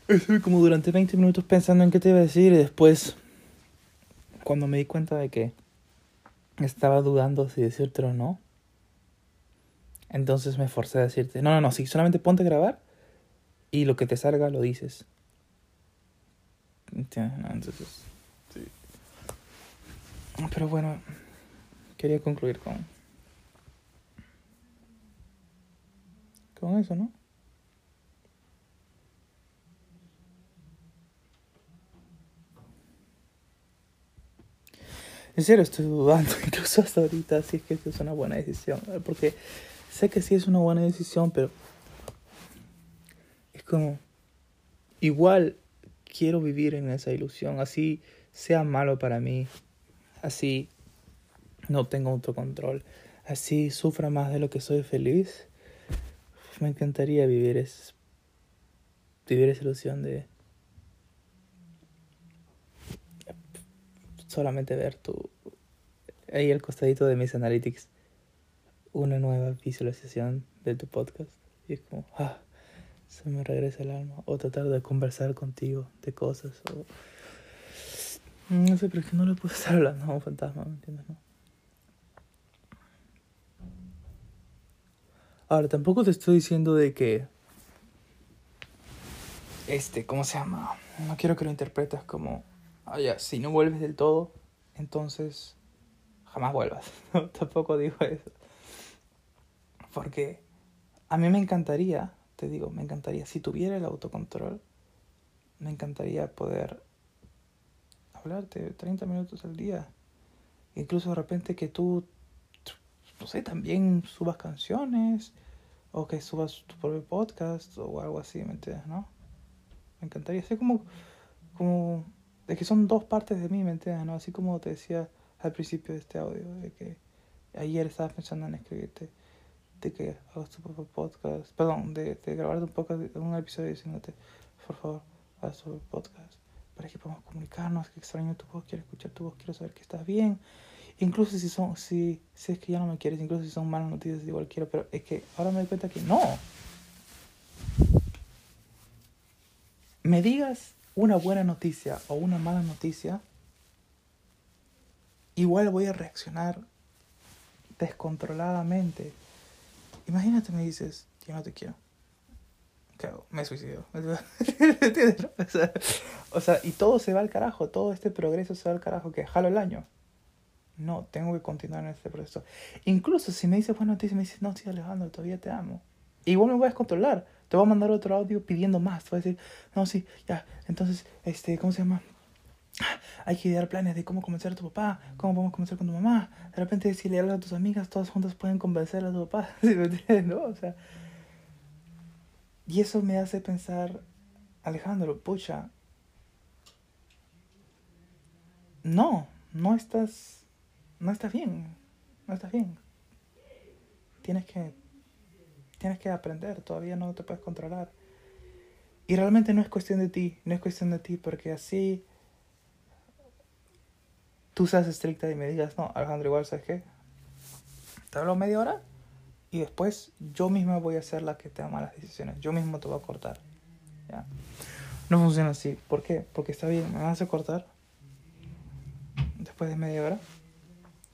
Estuve como durante 20 minutos pensando en qué te iba a decir y después, cuando me di cuenta de que estaba dudando si decirte o no. Entonces me forcé a decirte, no, no, no, sí, solamente ponte a grabar y lo que te salga lo dices. Entonces, sí. Pero bueno, quería concluir con... Con eso, ¿no? En serio estoy dudando, <laughs> incluso hasta ahorita, si es que es una buena decisión. Porque sé que sí es una buena decisión, pero es como, igual quiero vivir en esa ilusión, así sea malo para mí, así no tengo autocontrol, así sufra más de lo que soy feliz. Me encantaría vivir, es, vivir esa ilusión de solamente ver tu ahí al costadito de mis analytics una nueva visualización de tu podcast y es como ah se me regresa el alma o tratar de conversar contigo de cosas no sé pero es que no le puedo <laughs> estar hablando a un fantasma ¿me entiendes? No? ahora tampoco te estoy diciendo de que este cómo se llama no quiero que lo interpretes como ah, ya, si no vuelves del todo, entonces jamás vuelvas. <laughs> tampoco digo eso. Porque a mí me encantaría, te digo, me encantaría, si tuviera el autocontrol, me encantaría poder hablarte 30 minutos al día. Incluso de repente que tú, no sé, también subas canciones o que subas tu propio podcast o algo así, ¿me entiendes? ¿No? Me encantaría. ser como, como de que son dos partes de mí, ¿me entiendes? ¿no? Así como te decía al principio de este audio, de que ayer estaba pensando en escribirte, de que hagas tu propio podcast, perdón, de, de grabarte un podcast, un episodio diciéndote, por favor, haz tu podcast, para que podamos comunicarnos, que extraño tu voz, quiero escuchar tu voz, quiero saber que estás bien. Incluso si son, si, si es que ya no me quieres, incluso si son malas noticias, igual quiero, pero es que ahora me doy cuenta que no. Me digas una buena noticia o una mala noticia, igual voy a reaccionar descontroladamente. Imagínate, me dices, yo no te quiero. ¿Qué hago? Me suicido. <laughs> ¿Entiendes? O sea, o sea, y todo se va al carajo, todo este progreso se va al carajo, que jalo el año. No, tengo que continuar en este proceso. Incluso si me dices buenas noticias, me dices, no, sí, Alejandro, todavía te amo. Igual me voy a descontrolar. Te voy a mandar otro audio pidiendo más. Te voy a decir, no, sí, ya. Entonces, este, ¿cómo se llama? Hay que idear planes de cómo convencer a tu papá, cómo podemos convencer con tu mamá. De repente, si le hablas a tus amigas, todas juntas pueden convencer a tu papá. <laughs> ¿Sí me entiendes? ¿No? O sea. Y eso me hace pensar, Alejandro, pucha. No, no estás. No estás bien. No estás bien. Tienes que tienes que aprender, todavía no te puedes controlar. Y realmente no es cuestión de ti, no es cuestión de ti, porque así tú seas estricta y me digas, no, Alejandro, igual, ¿sabes qué? Te hablo media hora y después yo misma voy a ser la que te toma las decisiones, yo mismo te voy a cortar. ¿ya? No funciona así. ¿Por qué? Porque está bien, me vas a cortar después de media hora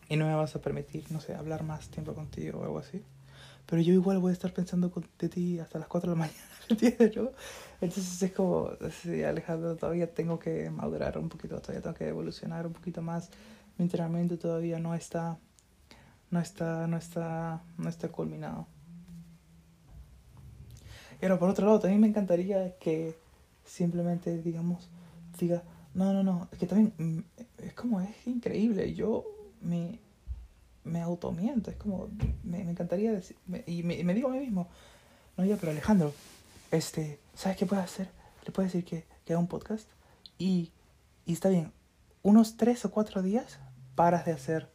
y no me vas a permitir, no sé, hablar más tiempo contigo o algo así pero yo igual voy a estar pensando de ti hasta las 4 de la <laughs> mañana, ¿entiendes? ¿no? Entonces es como, sí, Alejandro, todavía tengo que madurar un poquito, todavía tengo que evolucionar un poquito más. Mi entrenamiento todavía no está, no está, no está, no está culminado. Pero por otro lado, también me encantaría que simplemente, digamos, diga, no, no, no, es que también mm, es como, es increíble, yo, mi, me automiento, es como, me, me encantaría decir, y me, me, digo a mí mismo, no, ya, pero Alejandro, este, ¿sabes qué puedes hacer? Le puedes decir que, que haga un podcast y, y está bien, unos tres o cuatro días paras de hacer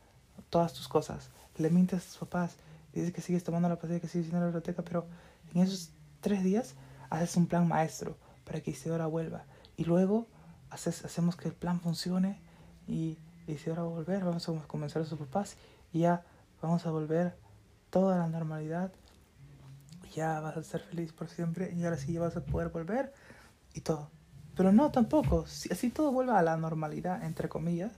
todas tus cosas, le mientes a tus papás, dices que sigues tomando la pastilla, que sigues yendo a la biblioteca, pero en esos tres días haces un plan maestro para que Isidora vuelva y luego haces, hacemos que el plan funcione y Isidora va a volver, vamos a convencer a sus papás ya vamos a volver toda la normalidad. Ya vas a ser feliz por siempre y ahora sí ya vas a poder volver y todo. Pero no tampoco, si así todo vuelve a la normalidad, entre comillas.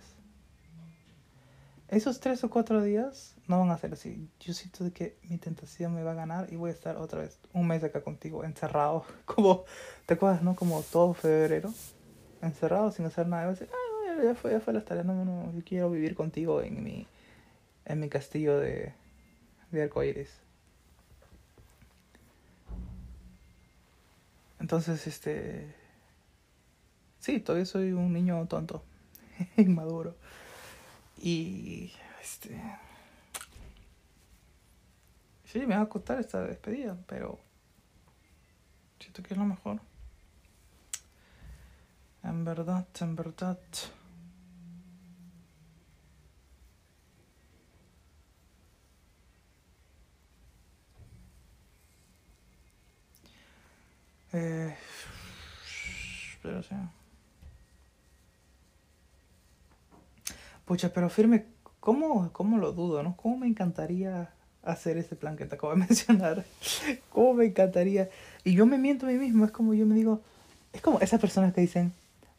Esos tres o cuatro días no van a ser así. Yo siento que mi tentación me va a ganar y voy a estar otra vez un mes acá contigo, encerrado. <laughs> Como, ¿te acuerdas, no? Como todo febrero, encerrado sin hacer nada. Y voy a decir, ah, ya fue, ya fue la tarea, no, no, yo quiero vivir contigo en mi en mi castillo de, de arcoíris. Entonces, este. Sí, todavía soy un niño tonto, <laughs> inmaduro. Y. Este. Sí, me va a costar esta despedida, pero. Siento que es lo mejor. En verdad, en verdad. Eh, pero sea. Pucha, pero firme, ¿cómo, ¿cómo lo dudo, no? ¿Cómo me encantaría hacer ese plan que te acabo de <laughs> mencionar? ¿Cómo me encantaría? Y yo me miento a mí mismo, es como yo me digo, es como esas personas que dicen,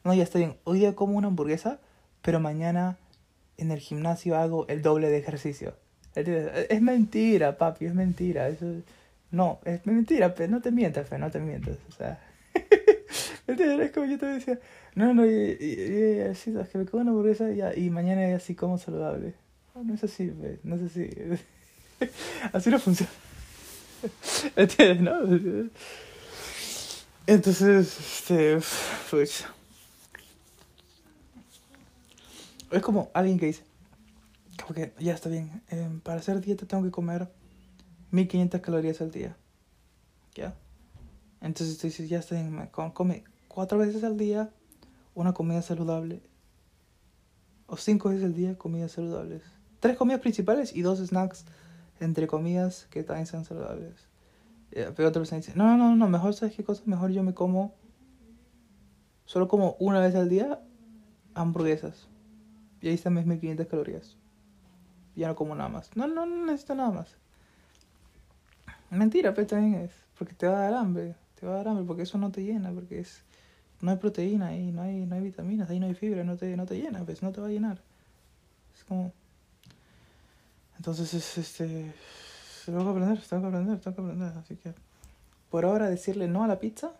no, ya estoy bien, hoy día como una hamburguesa, pero mañana en el gimnasio hago el doble de ejercicio. Es mentira, papi, es mentira. Eso, no, es mentira, pero no te mientas, no te mientas. O sea, <laughs> Es como yo te decía, no, no, y, así, es que me como una hamburguesa y, y mañana ya así como saludable. No, es así, fe, no es así. <laughs> así no funciona. <laughs> ¿Entiendes, no? Entonces, este, pues... Es como alguien que dice, como ya está bien, eh, para hacer dieta tengo que comer 1500 calorías al día. ¿Ya? Entonces tú dices, ya estoy come cuatro veces al día una comida saludable. O cinco veces al día comidas saludables. Tres comidas principales y dos snacks entre comidas que también sean saludables. Pero otra persona dice, no, no, no, no, mejor sabes qué cosa, mejor yo me como, solo como una vez al día hamburguesas. Y ahí están mis 1500 calorías. Ya no como nada más. No, no, no necesito nada más. Mentira, pero también es. Porque te va a dar hambre. Te va a dar hambre porque eso no te llena. Porque es no hay proteína ahí, no hay, no hay vitaminas, ahí no hay fibra, no te, no te llena, pues no te va a llenar. Es como... Entonces, es, este, tengo que aprender, tengo que aprender, tengo que aprender. Así que, por ahora, decirle no a la pizza.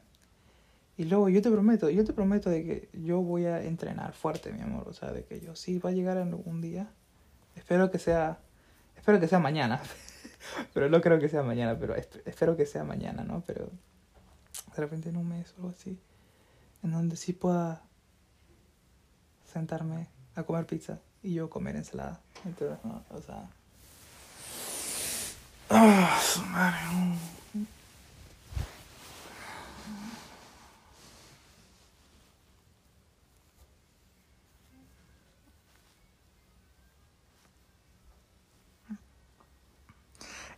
Y luego yo te prometo, yo te prometo de que yo voy a entrenar fuerte, mi amor. O sea, de que yo sí va a llegar algún día. Espero que sea, espero que sea mañana. <laughs> <laughs> pero no creo que sea mañana, pero espero que sea mañana, ¿no? Pero de repente en un mes o algo así. En donde sí pueda sentarme a comer pizza y yo comer ensalada. Entonces. O sea... <sniffs> ¡Ah, su madre!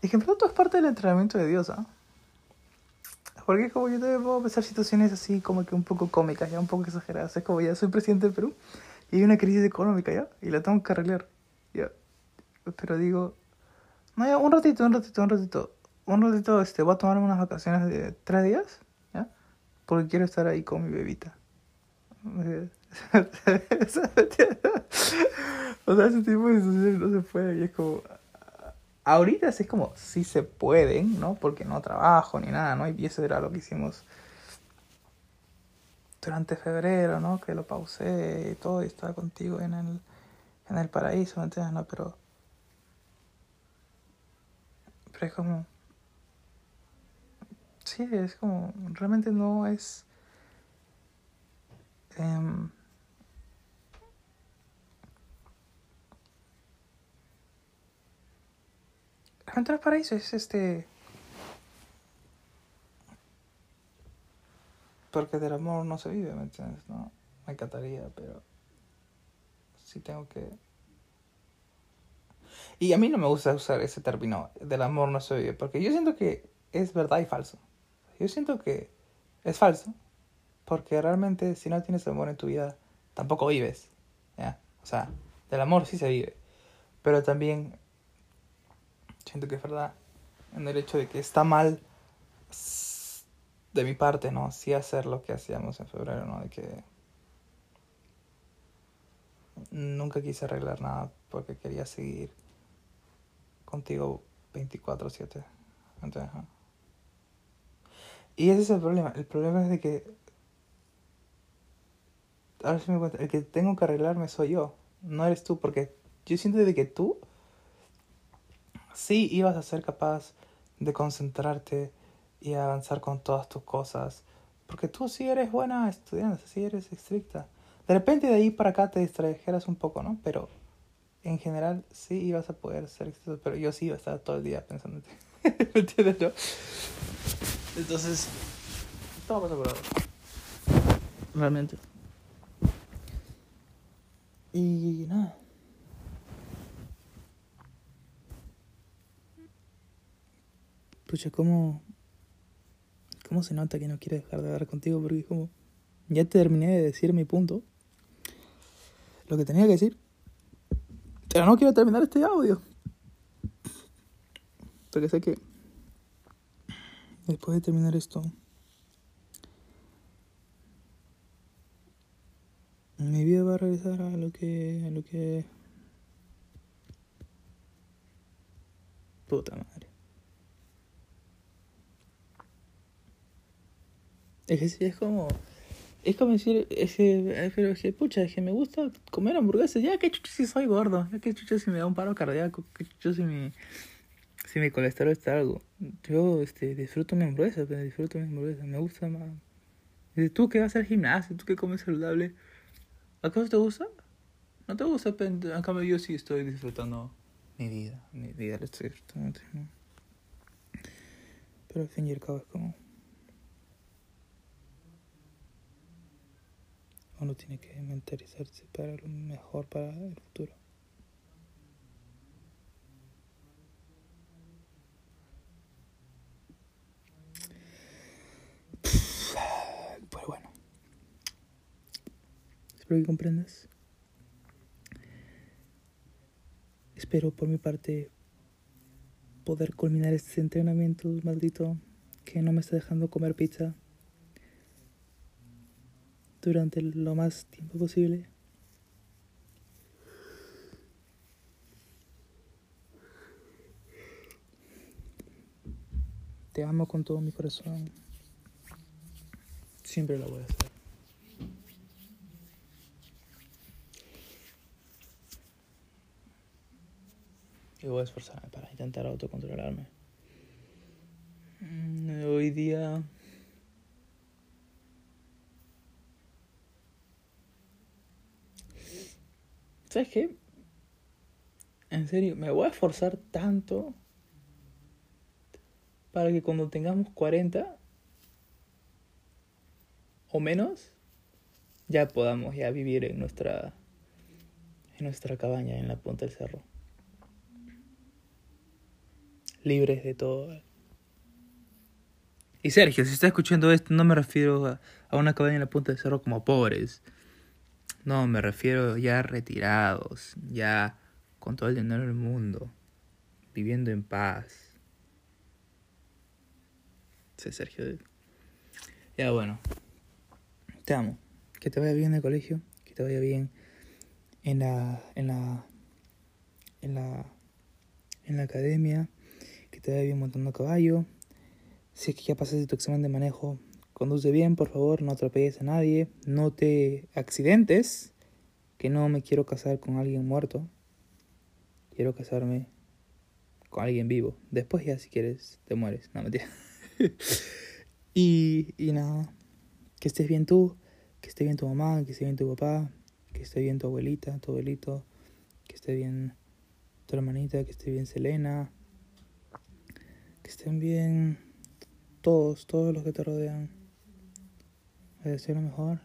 Es que en todo es parte del entrenamiento de Dios, ¿ah? Porque como yo te puedo pensar situaciones así como que un poco cómicas, ya un poco exageradas. Es como ya soy presidente de Perú y hay una crisis económica, ¿ya? Y la tengo que arreglar, ¿ya? Pero digo, no, ya, un ratito, un ratito, un ratito. Un ratito, este, voy a tomarme unas vacaciones de tres días, ¿ya? Porque quiero estar ahí con mi bebita. <laughs> o sea, ese tipo de situaciones no se puede y es como Ahorita es como, sí se pueden, ¿no? Porque no trabajo ni nada, ¿no? Y eso era lo que hicimos durante febrero, ¿no? Que lo pausé y todo y estaba contigo en el, en el paraíso, ¿me entiendes? No, pero... Pero es como... Sí, es como... Realmente no es... Eh, Al paraíso es este. Porque del amor no se vive, ¿me entiendes? No, me encantaría, pero. Sí tengo que. Y a mí no me gusta usar ese término, del amor no se vive, porque yo siento que es verdad y falso. Yo siento que es falso, porque realmente si no tienes amor en tu vida, tampoco vives. ¿ya? O sea, del amor sí se vive, pero también siento que es verdad en el hecho de que está mal de mi parte, ¿no? Sí hacer lo que hacíamos en febrero, ¿no? De que nunca quise arreglar nada porque quería seguir contigo 24/7. Entonces, Y ese es el problema. El problema es de que... A ver si me cuenta. El que tengo que arreglarme soy yo. No eres tú. Porque yo siento de que tú sí ibas a ser capaz de concentrarte y avanzar con todas tus cosas. Porque tú sí eres buena estudiante, sí eres estricta. De repente de ahí para acá te distrajeras un poco, ¿no? Pero en general sí ibas a poder ser exitoso, pero yo sí iba a estar todo el día pensando en ti. <laughs> ¿Me entiendes, no? Entonces, todo pasa por. Realmente. Y nada. Pucha, ¿cómo, ¿cómo se nota que no quiere dejar de hablar contigo? Porque es como, ya terminé de decir mi punto, lo que tenía que decir, pero no quiero terminar este audio. Porque sé que después de terminar esto, mi vida va a regresar a lo que, a lo que puta madre. Es que es como. Es como decir, es pero es que, pucha, es que me gusta comer hamburguesas. Ya, que chucho si soy gordo. Ya, que chucho si me da un paro cardíaco. Que chucho si mi, si mi colesterol está algo. Yo este, disfruto mi hamburguesa, pero disfruto mi hamburguesa. Me gusta más. tú que vas al gimnasio, tú que comes saludable. ¿Acaso te gusta? ¿No te gusta? En cambio, yo sí estoy disfrutando mi vida. Mi vida la estoy disfrutando. Pero al fin y al cabo es como. Uno tiene que mentalizarse para lo mejor para el futuro. Pues bueno, espero que comprendas. Espero por mi parte poder culminar este entrenamiento maldito que no me está dejando comer pizza durante lo más tiempo posible. Te amo con todo mi corazón. Siempre lo voy a hacer. Y voy a esforzarme para intentar autocontrolarme. Mm, hoy día ¿Sabes qué? En serio, me voy a esforzar tanto para que cuando tengamos 40 o menos, ya podamos ya vivir en nuestra en nuestra cabaña en la punta del cerro. Libres de todo. Y Sergio, si está escuchando esto, no me refiero a, a una cabaña en la punta del cerro como pobres. No, me refiero ya retirados, ya con todo el dinero del mundo, viviendo en paz. Sí, Sergio. Ya bueno. Te amo. Que te vaya bien en el colegio, que te vaya bien en la en la en la en la academia, que te vaya bien montando a caballo. Si es que ya pasaste tu examen de manejo, conduce bien, por favor, no atropelles a nadie, no te accidentes, que no me quiero casar con alguien muerto. Quiero casarme con alguien vivo. Después ya si quieres te mueres, no mentira. <laughs> y, y nada, que estés bien tú, que esté bien tu mamá, que esté bien tu papá, que esté bien tu abuelita, tu abuelito, que esté bien tu hermanita, que esté bien Selena, que estén bien todos, todos los que te rodean. A decir lo mejor.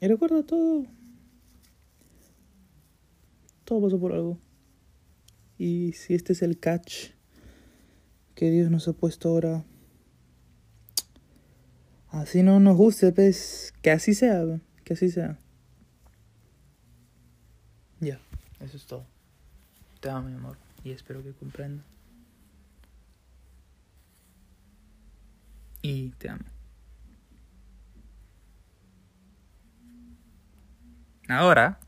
Y recuerda todo. Todo pasó por algo. Y si este es el catch que Dios nos ha puesto ahora, así no nos guste, pues que así sea, que así sea. Ya, eso es todo. Te amo, mi amor, y espero que comprenda. Y te amo. Ahora,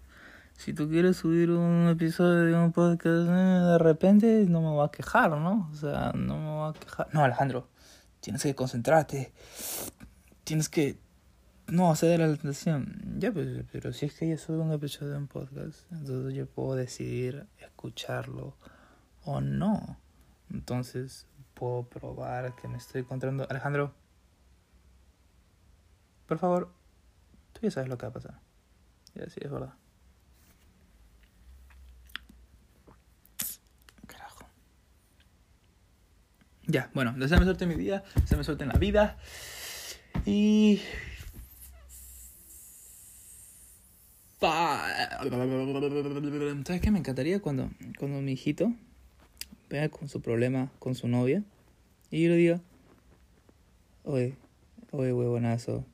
si tú quieres subir un episodio de un podcast, eh, de repente no me voy a quejar, ¿no? O sea, no me voy a quejar. No, Alejandro, tienes que concentrarte. Tienes que no hacer la tentación. Ya, pues, pero si es que yo subo un episodio de un podcast, entonces yo puedo decidir escucharlo o no. Entonces puedo probar que me estoy encontrando. Alejandro, por favor, tú ya sabes lo que va a pasar. Ya, sí, es verdad. Carajo. Ya, bueno, deseame suerte en mi vida, deseame suerte en la vida. Y. ¿Sabes qué? Me encantaría cuando, cuando mi hijito venga con su problema con su novia y yo le diga: Oye, oye, huevonazo,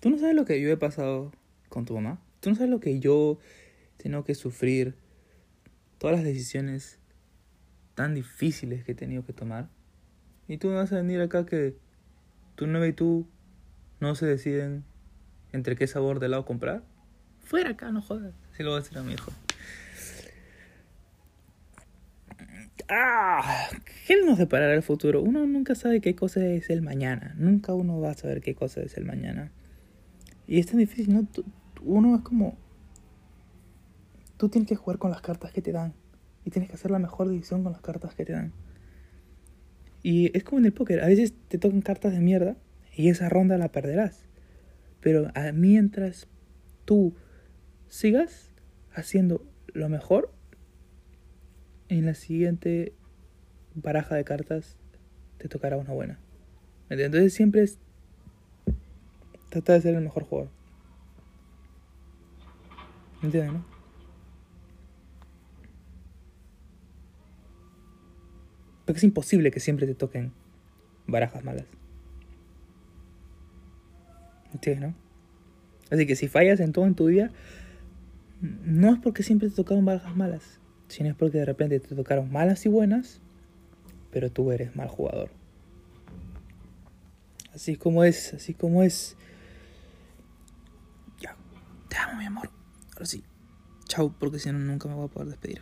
¿tú no sabes lo que yo he pasado con tu mamá? ¿Tú no sabes lo que yo tengo que sufrir? Todas las decisiones tan difíciles que he tenido que tomar. Y tú me vas a venir acá que tu novia y tú no se deciden entre qué sabor de helado comprar. Fuera acá, no jodas. Así lo voy a decir a mi hijo. Ah, ¿qué nos deparará el futuro? Uno nunca sabe qué cosa es el mañana. Nunca uno va a saber qué cosa es el mañana. Y es tan difícil, ¿no? Uno es como... Tú tienes que jugar con las cartas que te dan. Y tienes que hacer la mejor decisión con las cartas que te dan. Y es como en el póker. A veces te tocan cartas de mierda y esa ronda la perderás. Pero a- mientras tú sigas haciendo lo mejor, en la siguiente baraja de cartas te tocará una buena. Entonces siempre es tratar de ser el mejor jugador. ¿Me entiendes, no? Porque es imposible que siempre te toquen barajas malas. ¿Entiendes, no? Así que si fallas en todo en tu vida, no es porque siempre te tocaron barajas malas, sino es porque de repente te tocaron malas y buenas, pero tú eres mal jugador. Así como es, así como es. Ya, te amo, mi amor. Ahora sí. Chao, porque si no nunca me voy a poder despedir.